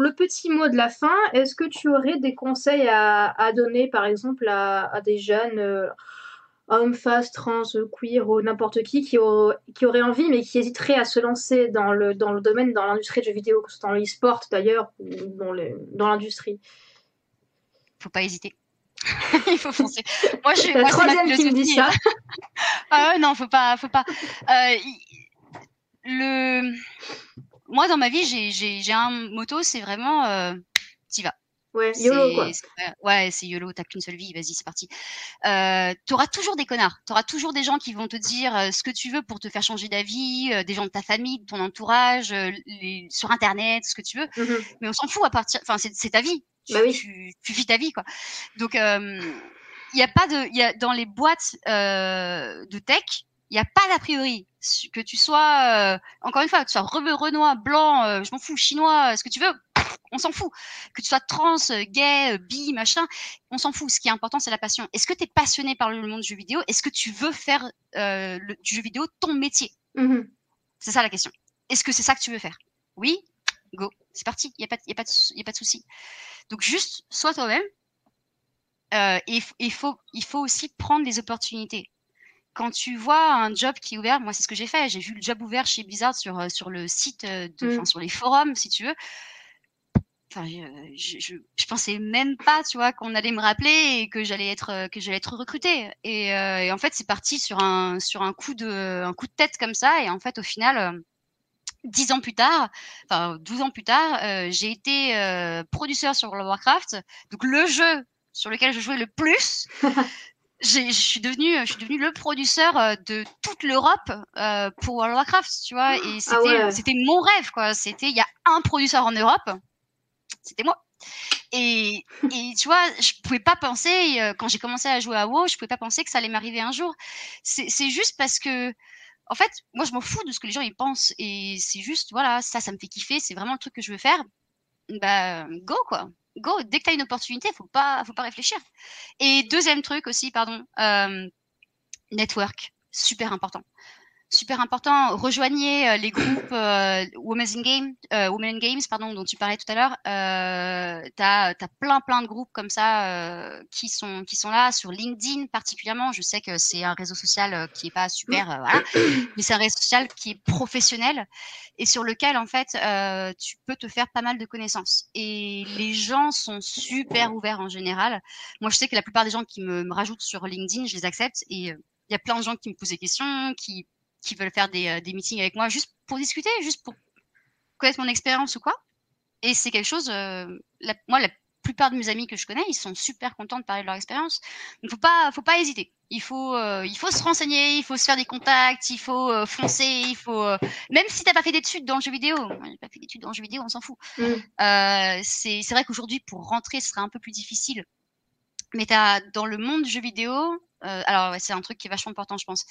le petit mot de la fin, est-ce que tu aurais des conseils à, à donner, par exemple, à, à des jeunes hommes, femmes, trans, queer ou n'importe qui qui, qui aurait envie mais qui hésiterait à se lancer dans le, dans le domaine, dans l'industrie de jeux vidéo, que ce soit dans l'e-sport d'ailleurs ou dans, dans l'industrie Faut pas hésiter. Il faut foncer. Moi, je suis la troisième qui me dit ça. ah ouais, non, faut pas, faut pas. Euh, le... Moi, dans ma vie, j'ai un moto, c'est vraiment, euh, t'y vas. Ouais, YOLO quoi. Ouais, c'est YOLO, t'as qu'une seule vie, vas-y, c'est parti. Euh, t'auras toujours des connards, t'auras toujours des gens qui vont te dire euh, ce que tu veux pour te faire changer d'avis, euh, des gens de ta famille, de ton entourage, euh, les, sur internet, ce que tu veux. Mmh Mais on s'en fout à partir, enfin c'est ta vie. Tu, bah oui. tu, tu, vis ta vie quoi. Donc il y a pas de, y a dans les boîtes de tech, il n'y a pas d'a priori que tu sois encore une fois que tu sois Renoir, blanc, je m'en fous, chinois, ce que tu veux on s'en fout. Que tu sois trans, euh, gay, euh, bi, machin, on s'en fout. Ce qui est important, c'est la passion. Est-ce que tu es passionné par le monde du jeu vidéo? Est-ce que tu veux faire euh, du jeu vidéo ton métier? Mmh C'est ça la question. Est-ce que c'est ça que tu veux faire? Oui Go, c'est parti. Il n'y a pas, y a pas de, y a pas de souci. Donc juste, sois toi-même. et il faut, il faut aussi prendre des opportunités quand tu vois un job qui est ouvert, moi c'est ce que j'ai fait, j'ai vu le job ouvert chez Blizzard sur, sur le site, de, mmh. sur les forums si tu veux Enfin, je, je, je, pensais même pas, tu vois, qu'on allait me rappeler et que j'allais être que j'allais être recrutée. Et, et en fait, c'est parti sur un sur un coup de un coup de tête comme ça. Et en fait, au final, dix ans plus tard, enfin 12 ans plus tard, euh, j'ai été euh, producteur sur World of Warcraft. Donc le jeu sur lequel je jouais le plus, je suis devenu, je suis devenu le producteur euh, de toute l'Europe euh, pour World of Warcraft, tu vois. Et ah c'était, c'était mon rêve, quoi. C'était, il y a un producteur en Europe, c'était moi. Et, et, tu vois, je pouvais pas penser euh, quand j'ai commencé à jouer à WoW, je pouvais pas penser que ça allait m'arriver un jour. C'est, juste parce que en fait, moi, je m'en fous de ce que les gens ils pensent et c'est juste, voilà, ça, ça me fait kiffer, c'est vraiment le truc que je veux faire. Bah, go quoi, go. Dès que tu as une opportunité, faut pas, faut pas réfléchir. Et deuxième truc aussi, pardon, euh, network, super important super important. Rejoignez euh, les groupes euh, Women in Game, euh, Women Games, pardon, dont tu parlais tout à l'heure. Euh, t'as as plein plein de groupes comme ça qui sont qui sont là sur LinkedIn particulièrement. Je sais que c'est un réseau social qui est pas super, voilà, mais c'est un réseau social qui est professionnel et sur lequel en fait tu peux te faire pas mal de connaissances. Et les gens sont super ouverts en général. Moi, je sais que la plupart des gens qui me, me rajoutent sur LinkedIn, je les accepte et il y a plein de gens qui me posent des questions, qui qui veulent faire des, euh, des, meetings avec moi juste pour discuter, juste pour connaître mon expérience ou quoi. Et c'est quelque chose, euh, la, moi, la plupart de mes amis que je connais, ils sont super contents de parler de leur expérience. Donc, faut pas, faut pas hésiter. Il faut, euh, il faut se renseigner, il faut se faire des contacts, il faut euh, foncer, il faut, euh, même si t'as pas fait d'études dans le jeu vidéo, j'ai pas fait d'études dans le jeu vidéo, on s'en fout. Mm. c'est, c'est vrai qu'aujourd'hui, pour rentrer, ce serait un peu plus difficile. Mais t'as, dans le monde du jeu vidéo, alors ouais, c'est un truc qui est vachement important, je pense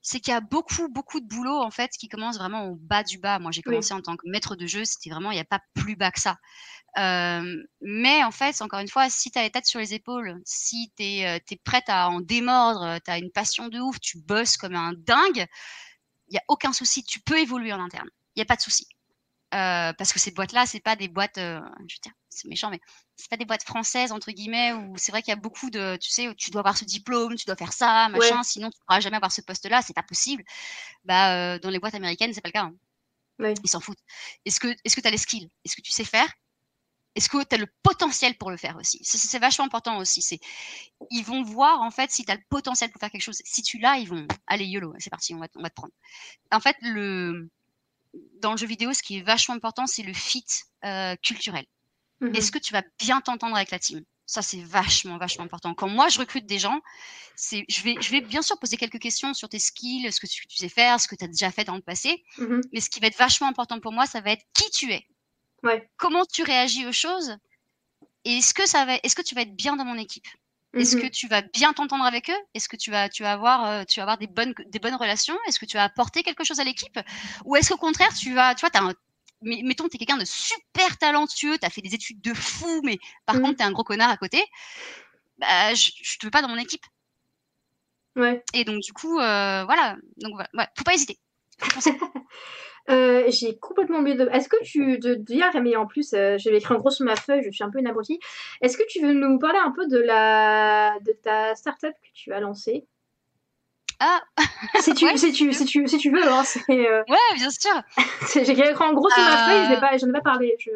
c'est qu'il y a beaucoup, beaucoup de boulot en fait qui commence vraiment au bas du bas. Moi, j'ai commencé en tant que maître de jeu, c'était vraiment, il n'y a pas plus bas que ça. Euh, mais en fait, encore une fois, si tu as les têtes sur les épaules, si tu es, es, prête à en démordre, tu as une passion de ouf, tu bosses comme un dingue, il n'y a aucun souci, tu peux évoluer en interne. Il n'y a pas de souci. Euh, parce que ces boîtes-là, c'est pas des boîtes, euh, je veux dire, c'est méchant, mais c'est pas des boîtes françaises entre guillemets où c'est vrai qu'il y a beaucoup de, tu sais, où tu dois avoir ce diplôme, tu dois faire ça, machin, sinon tu pourras jamais avoir ce poste-là, c'est pas possible. Bah, euh, dans les boîtes américaines, c'est pas le cas. Hein. Ils s'en foutent. Est-ce que, est-ce que tu as les skills? Est-ce que tu sais faire? Est-ce que tu as le potentiel pour le faire aussi? C'est vachement important aussi. C'est, ils vont voir en fait si tu as le potentiel pour faire quelque chose. Si tu l'as, ils vont, allez yolo, c'est parti, on va, on va te prendre. En fait, le dans le jeu vidéo, ce qui est vachement important, c'est le fit euh, culturel. Mmh Est-ce que tu vas bien t'entendre avec la team? Ça, c'est vachement, vachement important. Quand moi, je recrute des gens, c'est, je vais, je vais bien sûr poser quelques questions sur tes skills, ce que tu, sais faire, ce que tu as déjà fait dans le passé. Mmh Mais ce qui va être vachement important pour moi, ça va être qui tu es. Ouais. Comment tu réagis aux choses Et est-ce que ça va, est-ce que tu vas être bien dans mon équipe? Est-ce mmh que tu vas bien t'entendre avec eux? Est-ce que tu vas, tu vas avoir, euh, tu vas avoir des bonnes, des bonnes relations? Est-ce que tu vas apporter quelque chose à l'équipe? Ou est-ce qu'au contraire, tu vas, tu vois, as un, mettons, tu es quelqu'un de super talentueux, tu as fait des études de fou, mais par mmh. contre, tu es un gros connard à côté, bah, je ne te veux pas dans mon équipe. Ouais. Et donc, du coup, euh, voilà. Donc, voilà. Ouais, faut pas hésiter. Euh, j'ai complètement oublié de. Est-ce que tu de dire, mais en plus, euh, je écrit en gros sur ma feuille, je suis un peu une abrutie. Est-ce que tu veux nous parler un peu de la de ta startup que tu as lancée? Ah si tu, si, tu, si, tu, si tu veux, hein, c'est. Euh... Ouais, bien sûr. J'ai écrit en gros sur ma feuille, je n'ai pas, ai pas parlé. Je...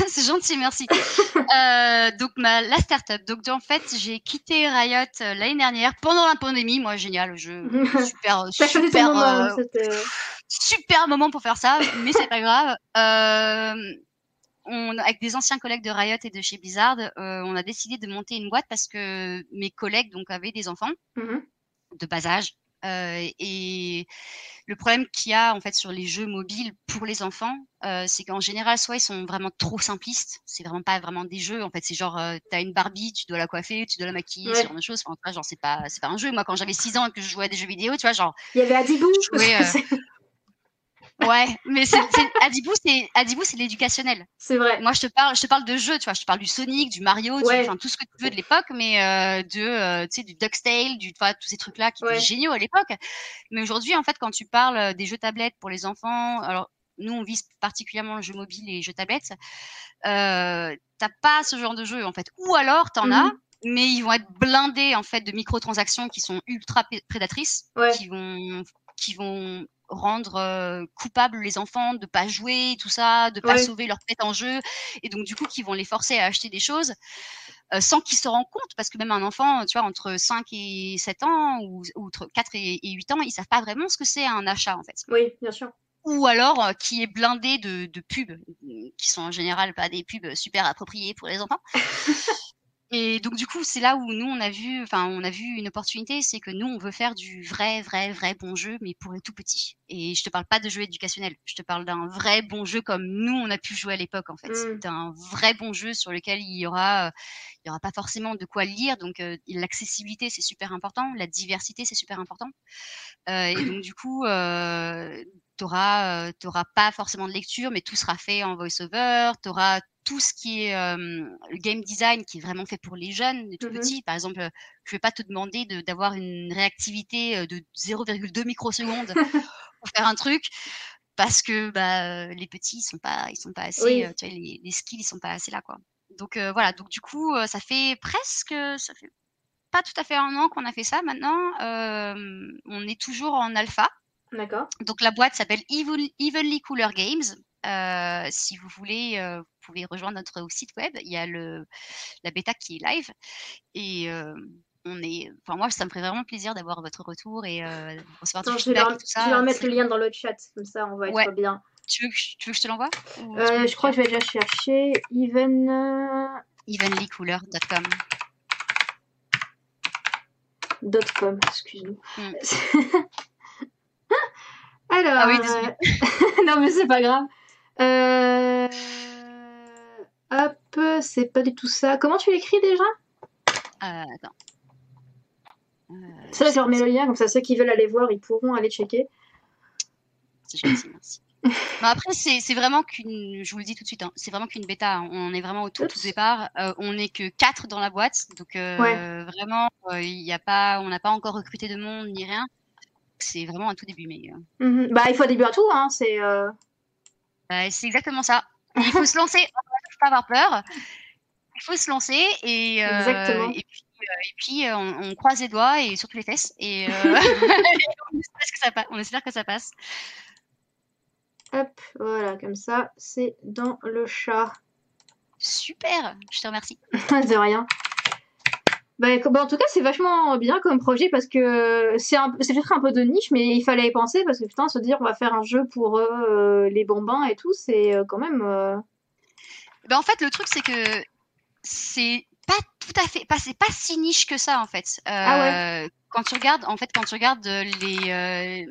c'est gentil, merci. euh, donc ma la startup. Donc en fait, j'ai quitté Riot euh, l'année dernière pendant la pandémie. Moi, génial, je super super. Moment, euh, super moment pour faire ça, mais c'est pas grave. Euh, on, avec des anciens collègues de Riot et de chez Blizzard, euh, on a décidé de monter une boîte parce que mes collègues donc avaient des enfants mm-hmm. De bas âge. Euh, et le problème qu'il y a en fait sur les jeux mobiles pour les enfants, euh, c'est qu'en général, soit ils sont vraiment trop simplistes, c'est vraiment pas vraiment des jeux. En fait, c'est genre, euh, t'as une Barbie, tu dois la coiffer, tu dois la maquiller, ce genre de choses. Enfin, genre, c'est pas, c'est pas un jeu. Moi, quand j'avais 6 ans et que je jouais à des jeux vidéo, tu vois, genre. Il y avait Adibou. Jouais, Ouais, mais c'est Adibou, c'est Adibou, c'est l'éducationnel. C'est vrai. Moi, je te parle, je te parle de jeux, tu vois, je te parle du Sonic, du Mario, du, enfin tout ce que tu veux de l'époque, mais euh, de, euh, tu sais, du Ducktail, du, vois, tous ces trucs-là qui étaient géniaux à l'époque. Mais aujourd'hui, en fait, quand tu parles euh, des jeux tablettes pour les enfants, alors nous, on vise particulièrement le jeu mobile et les jeux tablettes. Euh, T'as pas ce genre de jeu, en fait. Ou alors, t'en as, mmh. mais ils vont être blindés en fait de microtransactions qui sont ultra prédatrices, qui vont qui vont rendre coupables les enfants de pas jouer, tout ça, de pas sauver leur tête en jeu, et donc du coup qui vont les forcer à acheter des choses. sans qu'ils se rendent compte, parce que même un enfant, tu vois, entre 5 et 7 ans ou, entre 4 et, 8 ans, ils savent pas vraiment ce que c'est un achat, en fait. Oui, bien sûr ou alors qui est blindé de, de, pubs, qui sont en général pas des pubs super appropriées pour les enfants. Et donc du coup, c'est là où nous on a vu, enfin on a vu une opportunité, c'est que nous on veut faire du vrai, vrai, vrai bon jeu, mais pour les tout petits. Et je te parle pas de jeu éducationnel, je te parle d'un vrai bon jeu comme nous on a pu jouer à l'époque en fait, mmh. d'un vrai bon jeu sur lequel il y aura, il y aura pas forcément de quoi lire, donc l'accessibilité c'est super important, la diversité c'est super important. Euh, et donc du coup, euh, t'auras, t'auras pas forcément de lecture, mais tout sera fait en voice-over, t'auras tout ce qui est le game design qui est vraiment fait pour les jeunes, les tout mmh petits. Par exemple, je vais pas te demander d'avoir une réactivité de 0,2 microsecondes pour faire un truc parce que bah, les petits ils sont pas ils sont pas assez tu vois, les, les, skills ils sont pas assez là quoi. Donc voilà, donc du coup ça fait presque ça fait pas tout à fait un an qu'on a fait ça maintenant. on est toujours en alpha. D'accord. Donc la boîte s'appelle Evenly Cooler Games. Euh, si vous voulez, pouvez rejoindre notre site web. Il y a le, la bêta qui est live. Et euh, on est, enfin moi, ça me ferait vraiment plaisir d'avoir votre retour et recevoir tout ça. Je vais mettre le lien dans le chat, comme ça on va être bien. Tu veux, que, tu veux que je te l'envoie Je crois que je vais déjà chercher. Even... Evenlycooler.com .com, excuse-moi. Mm. Alors, ah oui, désolé. non mais c'est pas grave. Euh... Hop, c'est pas du tout ça. Comment tu l'écris déjà? Euh, Attends. Euh, ça, je remets le lien, comme ça ceux qui veulent aller voir, ils pourront aller checker. C'est gentil, merci. après, c'est vraiment qu'une, je vous le dis tout de suite, hein, c'est vraiment qu'une bêta. Hein. On est vraiment au tout, départ. Euh, on n'est que 4 dans la boîte. Donc, euh, vraiment, il y a pas, on n'a pas encore recruté de monde ni rien. C'est vraiment un tout début. Mais, mhm. Bah, il faut un début à tout. Hein, c'est bah, c'est exactement ça. Il faut se lancer, faut pas avoir peur. Il faut se lancer et, euh, et puis, euh, et puis euh, on, croise les doigts et surtout les fesses et, on, espère que ça passe, on espère que ça passe. Hop, voilà, comme ça, c'est dans le chat. Super, je te remercie. De rien. Bah, bah, en tout cas, c'est vachement bien comme projet parce que c'est peut-être un peu de niche, mais il fallait y penser parce que putain, se dire on va faire un jeu pour euh, les bambins et tout, c'est quand même. Euh... Bah, en fait, le truc, c'est que c'est pas tout à fait, pas, c'est pas si niche que ça en fait. ah ouais. Euh, quand tu regardes, en fait, quand tu regardes les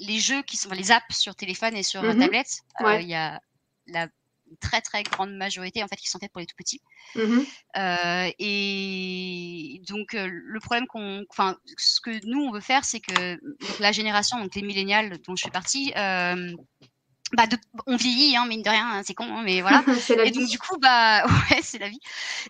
les jeux qui sont les apps sur téléphone et sur mm-hmm. tablette, il y a la très très grande majorité en fait qui sont faites pour les tout petits. Euh, et donc euh, le problème qu'on, enfin, ce que nous on veut faire, c'est que donc, la génération, donc les millénials dont je fais partie, bah on vieillit, hein, mine de rien, hein, c'est con, hein, mais voilà. et donc du coup, bah ouais, c'est la vie.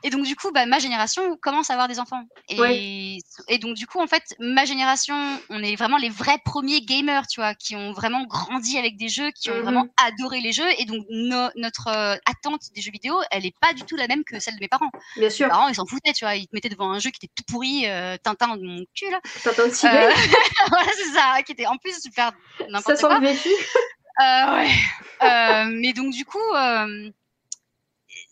Et donc du coup, bah ma génération commence à avoir des enfants. Et, et donc du coup, en fait, ma génération, on est vraiment les vrais premiers gamers, tu vois, qui ont vraiment grandi avec des jeux, qui ont mm-hmm. vraiment adoré les jeux. Et donc notre euh, attente des jeux vidéo, elle est pas du tout la même que celle de mes parents. Bien sûr. Mes parents, ils s'en foutaient, tu vois, ils te mettaient devant un jeu qui était tout pourri, euh, Tintin de mon cul là. Tintin aussi. Euh, voilà, c'est ça, qui était en plus super n'importe quoi. Ça sent euh, ouais. Euh, mais donc du coup, euh,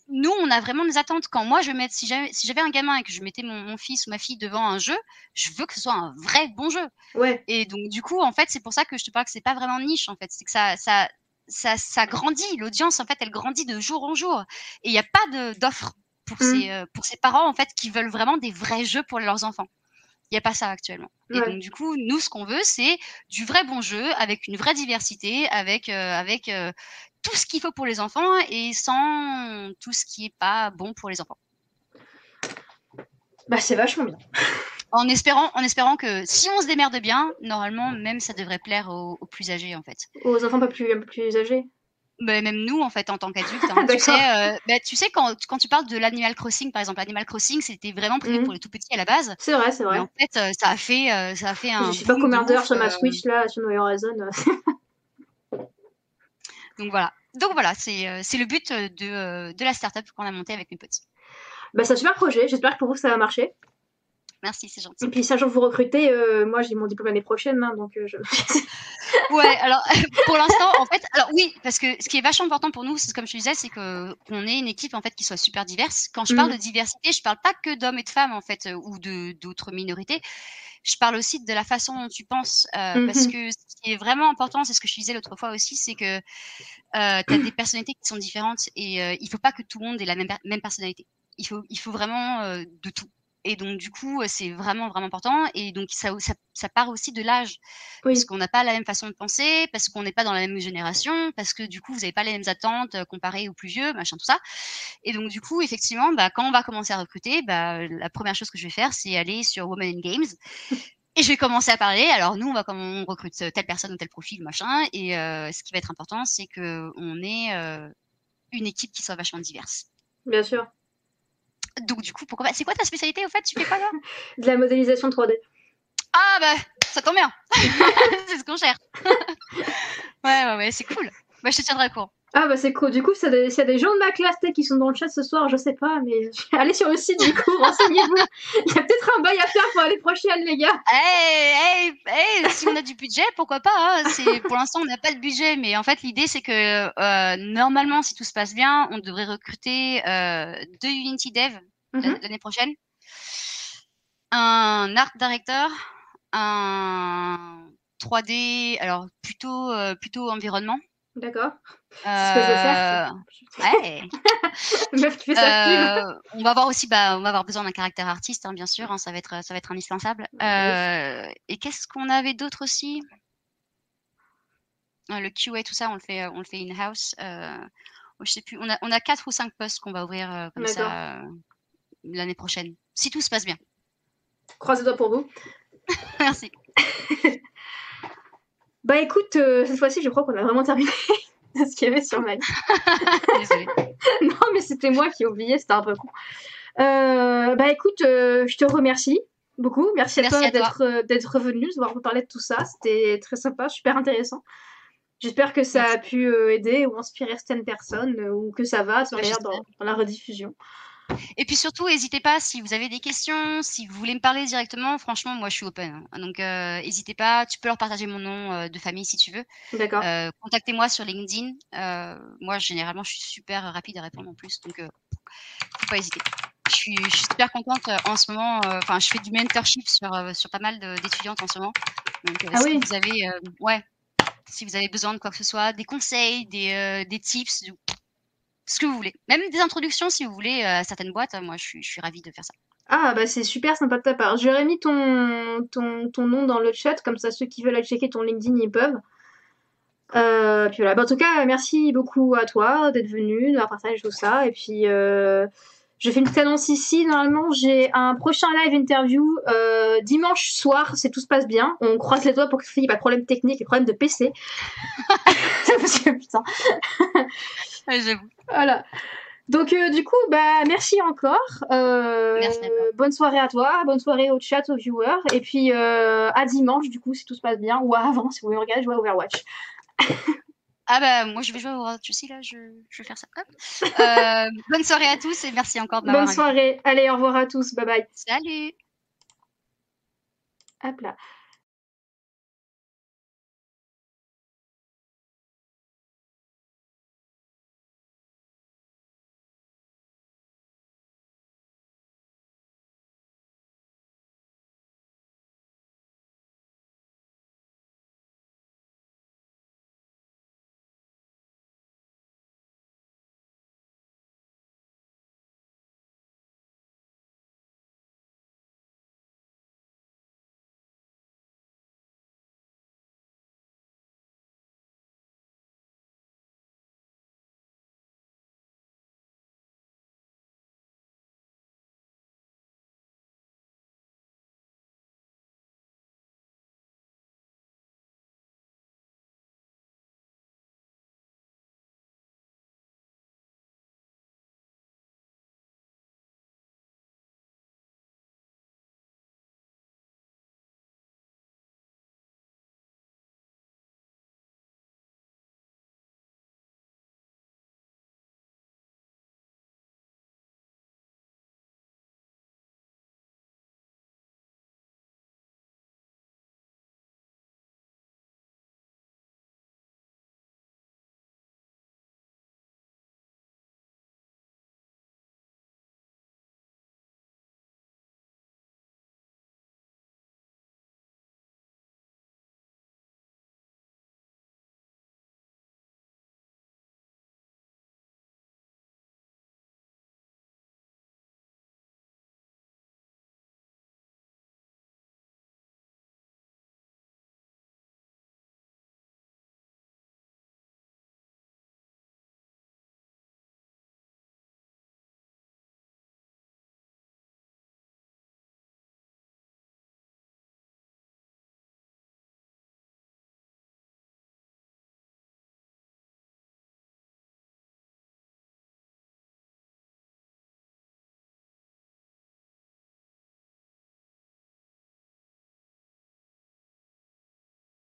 nous, on a vraiment des attentes. Quand moi, je mets, si j'avais, si un gamin et que je mettais mon, fils ou ma fille devant un jeu, je veux que ce soit un vrai bon jeu. Ouais. Et donc du coup, en fait, c'est pour ça que je te parle que c'est pas vraiment niche. En fait, c'est que ça, ça, ça, ça grandit. L'audience, en fait, elle grandit de jour en jour. Et il n'y a pas d'offre pour mmh. ces, pour ces parents, en fait, qui veulent vraiment des vrais jeux pour leurs enfants. Il n'y a pas ça actuellement. Et donc, du coup, nous, ce qu'on veut, c'est du vrai bon jeu, avec une vraie diversité, avec, euh, avec euh, tout ce qu'il faut pour les enfants et sans tout ce qui n'est pas bon pour les enfants. Bah, c'est vachement bien. en espérant, en espérant que si on se démerde bien, normalement, même ça devrait plaire aux, plus âgés, en fait. Aux enfants peu plus, un peu plus âgés bah, même nous, en fait, en tant qu'adultes. Hein, tu, sais, euh, bah, tu sais, quand, quand tu parles de l'Animal Crossing, par exemple, Animal Crossing, c'était vraiment prévu mmh. pour les tout petits à la base. C'est vrai, c'est vrai. en fait, euh, ça a fait, euh, ça a fait un. Je sais pas combien d'heures sur ma Switch, là, sur New Horizon. Donc voilà. Donc voilà, c'est le but de, de la startup qu'on a montée avec mes potes. Bah, c'est un super projet. J'espère que pour vous, ça va marcher. Merci, c'est gentil. Et puis, un jour vous recrutez, euh, moi j'ai mon diplôme l'année prochaine, hein, donc euh, je... Ouais, alors pour l'instant, en fait, alors oui, parce que ce qui est vachement important pour nous, c'est comme je disais, c'est que qu'on ait une équipe en fait qui soit super diverse. Quand je parle Mhm. de diversité, je parle pas que d'hommes et de femmes en fait, euh, ou de d'autres minorités. Je parle aussi de la façon dont tu penses, euh, parce Mhm. que ce qui est vraiment important, c'est ce que je disais l'autre fois aussi, c'est que euh, tu as des personnalités qui sont différentes et euh, il faut pas que tout le monde ait la même, même personnalité. Il faut, il faut vraiment euh, de tout. Et donc, du coup, euh, c'est vraiment, vraiment important. Et donc, ça, ça, ça part aussi de l'âge. Oui. Parce qu'on n'a pas la même façon de penser, parce qu'on n'est pas dans la même génération, parce que du coup, vous n'avez pas les mêmes attentes euh, comparées aux plus vieux, machin, tout ça. Et donc, du coup, effectivement, bah, quand on va commencer à recruter, bah, la première chose que je vais faire, c'est aller sur Women in Games. Et je vais commencer à parler. Alors nous, on va comme on recrute telle personne ou tel profil, machin. Et euh, ce qui va être important, c'est que on ait euh, une équipe qui soit vachement diverse. Bien sûr. Donc du coup, pourquoi pas C'est quoi ta spécialité au fait? Tu fais quoi là De la modélisation 3D. Ah bah ça tombe bien. c'est ce qu'on cherche. ouais ouais ouais, c'est cool. Bah je te tiendrai au courant. Ah bah c'est cool. Du coup, s'il y, a des- gens de ma classe qui sont dans le chat ce soir, je sais pas, mais allez sur le site du coup, renseignez-vous. Il y a peut-être un bail à faire pour l'année prochaine, les gars. Hey, hey, hey, si on a du budget, pourquoi pas hein C'est pour l'instant on n'a pas de budget, mais en fait l'idée c'est que euh, normalement si tout se passe bien, on devrait recruter euh, deux Unity Dev Mhm. l'an- l'année prochaine, un art director, un 3D, alors plutôt euh, plutôt environnement. D'accord. Ce que je faire. Euh, ouais. Meuf qui fait sa. Euh, on va avoir aussi, bah, on va avoir besoin d'un caractère artiste, hein, bien sûr. hein, ça va être, ça va être indispensable. Euh, et qu'est-ce qu'on avait d'autre aussi? Euh, Le QA, tout ça, on le fait, on le fait in house. Euh, je sais plus. On a, on a quatre ou cinq postes qu'on va ouvrir euh, comme ça euh, l'année prochaine, si tout se passe bien. Croisez doigts pour vous. Merci. Bah écoute, euh, cette fois-ci, je crois qu'on a vraiment terminé ce qu'il y avait sur ma liste. Non, mais c'était moi qui oubliais, c'était un peu con. Euh, bah écoute, euh, je te remercie beaucoup. Merci à Merci toi à toi. d'être d'être revenu, de voir parler de tout ça. C'était très sympa, super intéressant. J'espère que ça a pu aider ou inspirer certaines personnes ou que ça va dans, dans la rediffusion. Et puis surtout, n'hésitez pas si vous avez des questions, si vous voulez me parler directement. Franchement, moi, je suis open. hein. Donc, euh, n'hésitez pas. Tu peux leur partager mon nom euh, de famille si tu veux. D'accord. Euh, Contactez-moi sur LinkedIn. Euh, moi, généralement, je suis super rapide à répondre en plus, donc euh, faut pas hésiter. Je suis, je suis super contente euh, en ce moment. euh, Enfin, je fais du mentorship sur euh, sur pas mal d'étudiantes en ce moment. Donc, euh, Ah si oui. vous avez, euh, ouais, si vous avez besoin de quoi que ce soit, des conseils, des euh, des tips, ce que vous voulez, même des introductions si vous voulez euh, à certaines boîtes. Moi, je suis, ravie de faire ça. Ah bah c'est super sympa de ta part. J'aurais mis ton, ton, ton nom dans le chat, comme ça ceux qui veulent aller checker ton LinkedIn ils peuvent. Euh, puis voilà. Bah, en tout cas, merci beaucoup à toi d'être venu, d'avoir partagé tout ça. Et puis euh, je fais une petite annonce ici. Normalement, j'ai un prochain live interview euh, dimanche soir, si tout se passe bien. On croise les doigts pour qu'il n'y ait pas de problème technique et problème de PC. Parce que putain. J'avoue. Voilà. Donc euh, du coup, bah merci encore. Euh, Merci à. Bonne soirée à toi, bonne soirée au chat, aux viewers, et puis euh, à dimanche du coup si tout se passe bien, ou avant si vous voulez regarder jouer à Overwatch. Ah bah moi je vais jouer au Overwatch aussi là, je, je vais faire ça. Hop. Euh, bonne soirée à tous et merci encore de m'avoir Bonne soirée. Allez, au revoir à tous. Bye bye. Salut. Hop là.